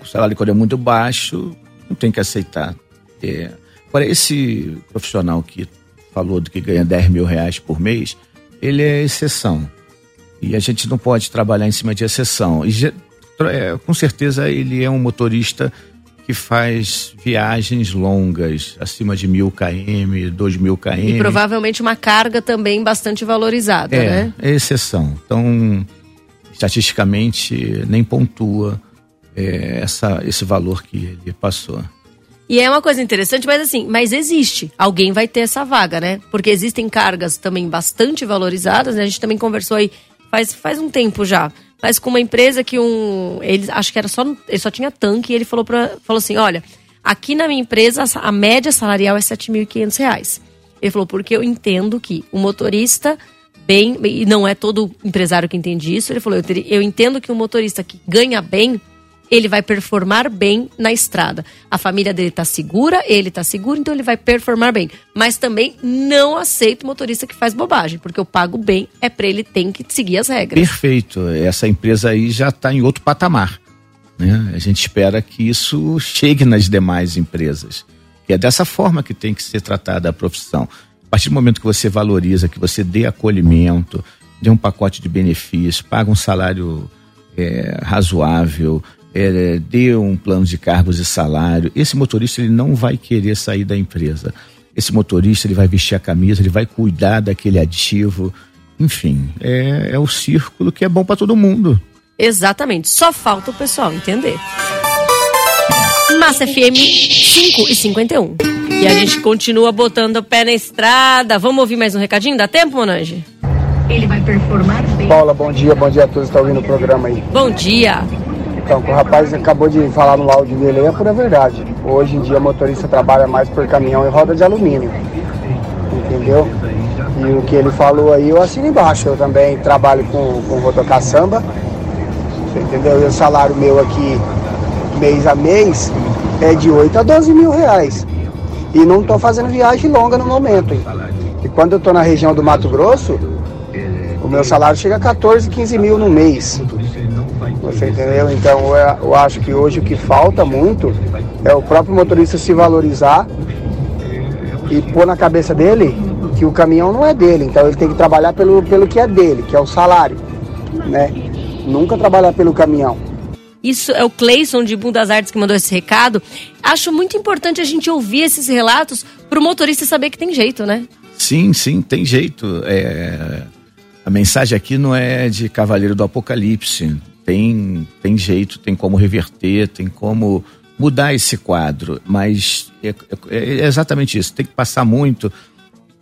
o salário quando é muito baixo, não tem que aceitar. É, agora, esse profissional que falou do que ganha 10 mil reais por mês, ele é exceção. E a gente não pode trabalhar em cima de exceção. E, é, com certeza ele é um motorista que faz viagens longas, acima de mil km, dois mil km. E provavelmente uma carga também bastante valorizada, É, né? é exceção. Então, estatisticamente, nem pontua é, essa, esse valor que ele passou. E é uma coisa interessante, mas assim, mas existe. Alguém vai ter essa vaga, né? Porque existem cargas também bastante valorizadas, né? A gente também conversou aí faz, faz um tempo já. Mas com uma empresa que um. Ele acho que era só. Ele só tinha tanque e ele falou, pra, falou assim: olha, aqui na minha empresa a média salarial é 7.500 reais. Ele falou, porque eu entendo que o motorista bem, e não é todo empresário que entende isso, ele falou, eu, teria- eu entendo que o motorista que ganha bem, ele vai performar bem na estrada. A família dele tá segura, ele tá seguro, então ele vai performar bem. Mas também não aceito motorista que faz bobagem, porque eu pago bem, é pra ele tem que seguir as regras. Perfeito. Essa empresa aí já está em outro patamar. Né? A gente espera que isso chegue nas demais empresas. Que é dessa forma que tem que ser tratada a profissão. A partir do momento que você valoriza, que você dê acolhimento, dê um pacote de benefícios, paga um salário é, razoável, é, dê um plano de cargos e salário, esse motorista ele não vai querer sair da empresa. Esse motorista ele vai vestir a camisa, ele vai cuidar daquele ativo. Enfim, é, é o círculo que é bom para todo mundo. Exatamente. Só falta o pessoal entender. Massa FM 5 e 51. E a gente continua botando o pé na estrada. Vamos ouvir mais um recadinho? Dá tempo, Monange? Ele vai performar bem. Paula, bom dia, bom dia a todos que estão ouvindo o programa aí. Bom dia. Então, o que o rapaz acabou de falar no áudio dele é pura verdade. Hoje em dia o motorista trabalha mais por caminhão e roda de alumínio. Entendeu? E o que ele falou aí, eu assino embaixo. Eu também trabalho com, com rotocaçamba. Você entendeu? E o salário meu aqui, mês a mês, é de 8 a 12 mil reais. E não estou fazendo viagem longa no momento. hein? E quando eu estou na região do Mato Grosso, o meu salário chega a 14, 15 mil no mês. Você entendeu? Então eu, eu acho que hoje o que falta muito é o próprio motorista se valorizar e pôr na cabeça dele que o caminhão não é dele, então ele tem que trabalhar pelo, pelo que é dele, que é o salário, né? Nunca trabalhar pelo caminhão. Isso é o Cleison de Bundas Artes que mandou esse recado. Acho muito importante a gente ouvir esses relatos pro motorista saber que tem jeito, né? Sim, sim, tem jeito. É, A mensagem aqui não é de Cavaleiro do Apocalipse. Tem, tem jeito, tem como reverter, tem como mudar esse quadro, mas é, é, é exatamente isso. Tem que passar muito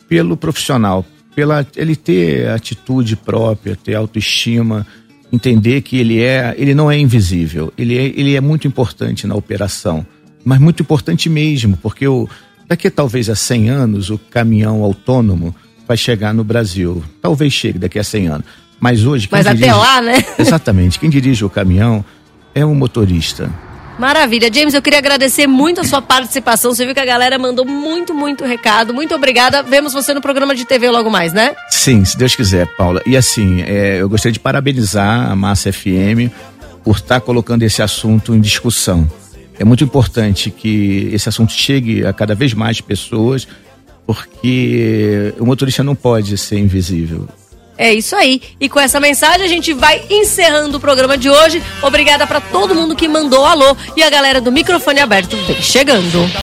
pelo profissional, pela ele ter atitude própria, ter autoestima, entender que ele é, ele não é invisível, ele é, ele é muito importante na operação, mas muito importante mesmo, porque o, daqui talvez a 100 anos o caminhão autônomo vai chegar no Brasil. Talvez chegue daqui a 100 anos. Mas hoje. Mas dirige, até lá, né? *laughs* Exatamente. Quem dirige o caminhão é um motorista. Maravilha. James, eu queria agradecer muito a sua participação. Você viu que a galera mandou muito, muito recado. Muito obrigada. Vemos você no programa de TV logo mais, né? Sim, se Deus quiser, Paula. E assim, é, eu gostaria de parabenizar a Massa FM por estar colocando esse assunto em discussão. É muito importante que esse assunto chegue a cada vez mais pessoas, porque o motorista não pode ser invisível. É isso aí. E com essa mensagem a gente vai encerrando o programa de hoje. Obrigada para todo mundo que mandou alô e a galera do microfone aberto vem chegando.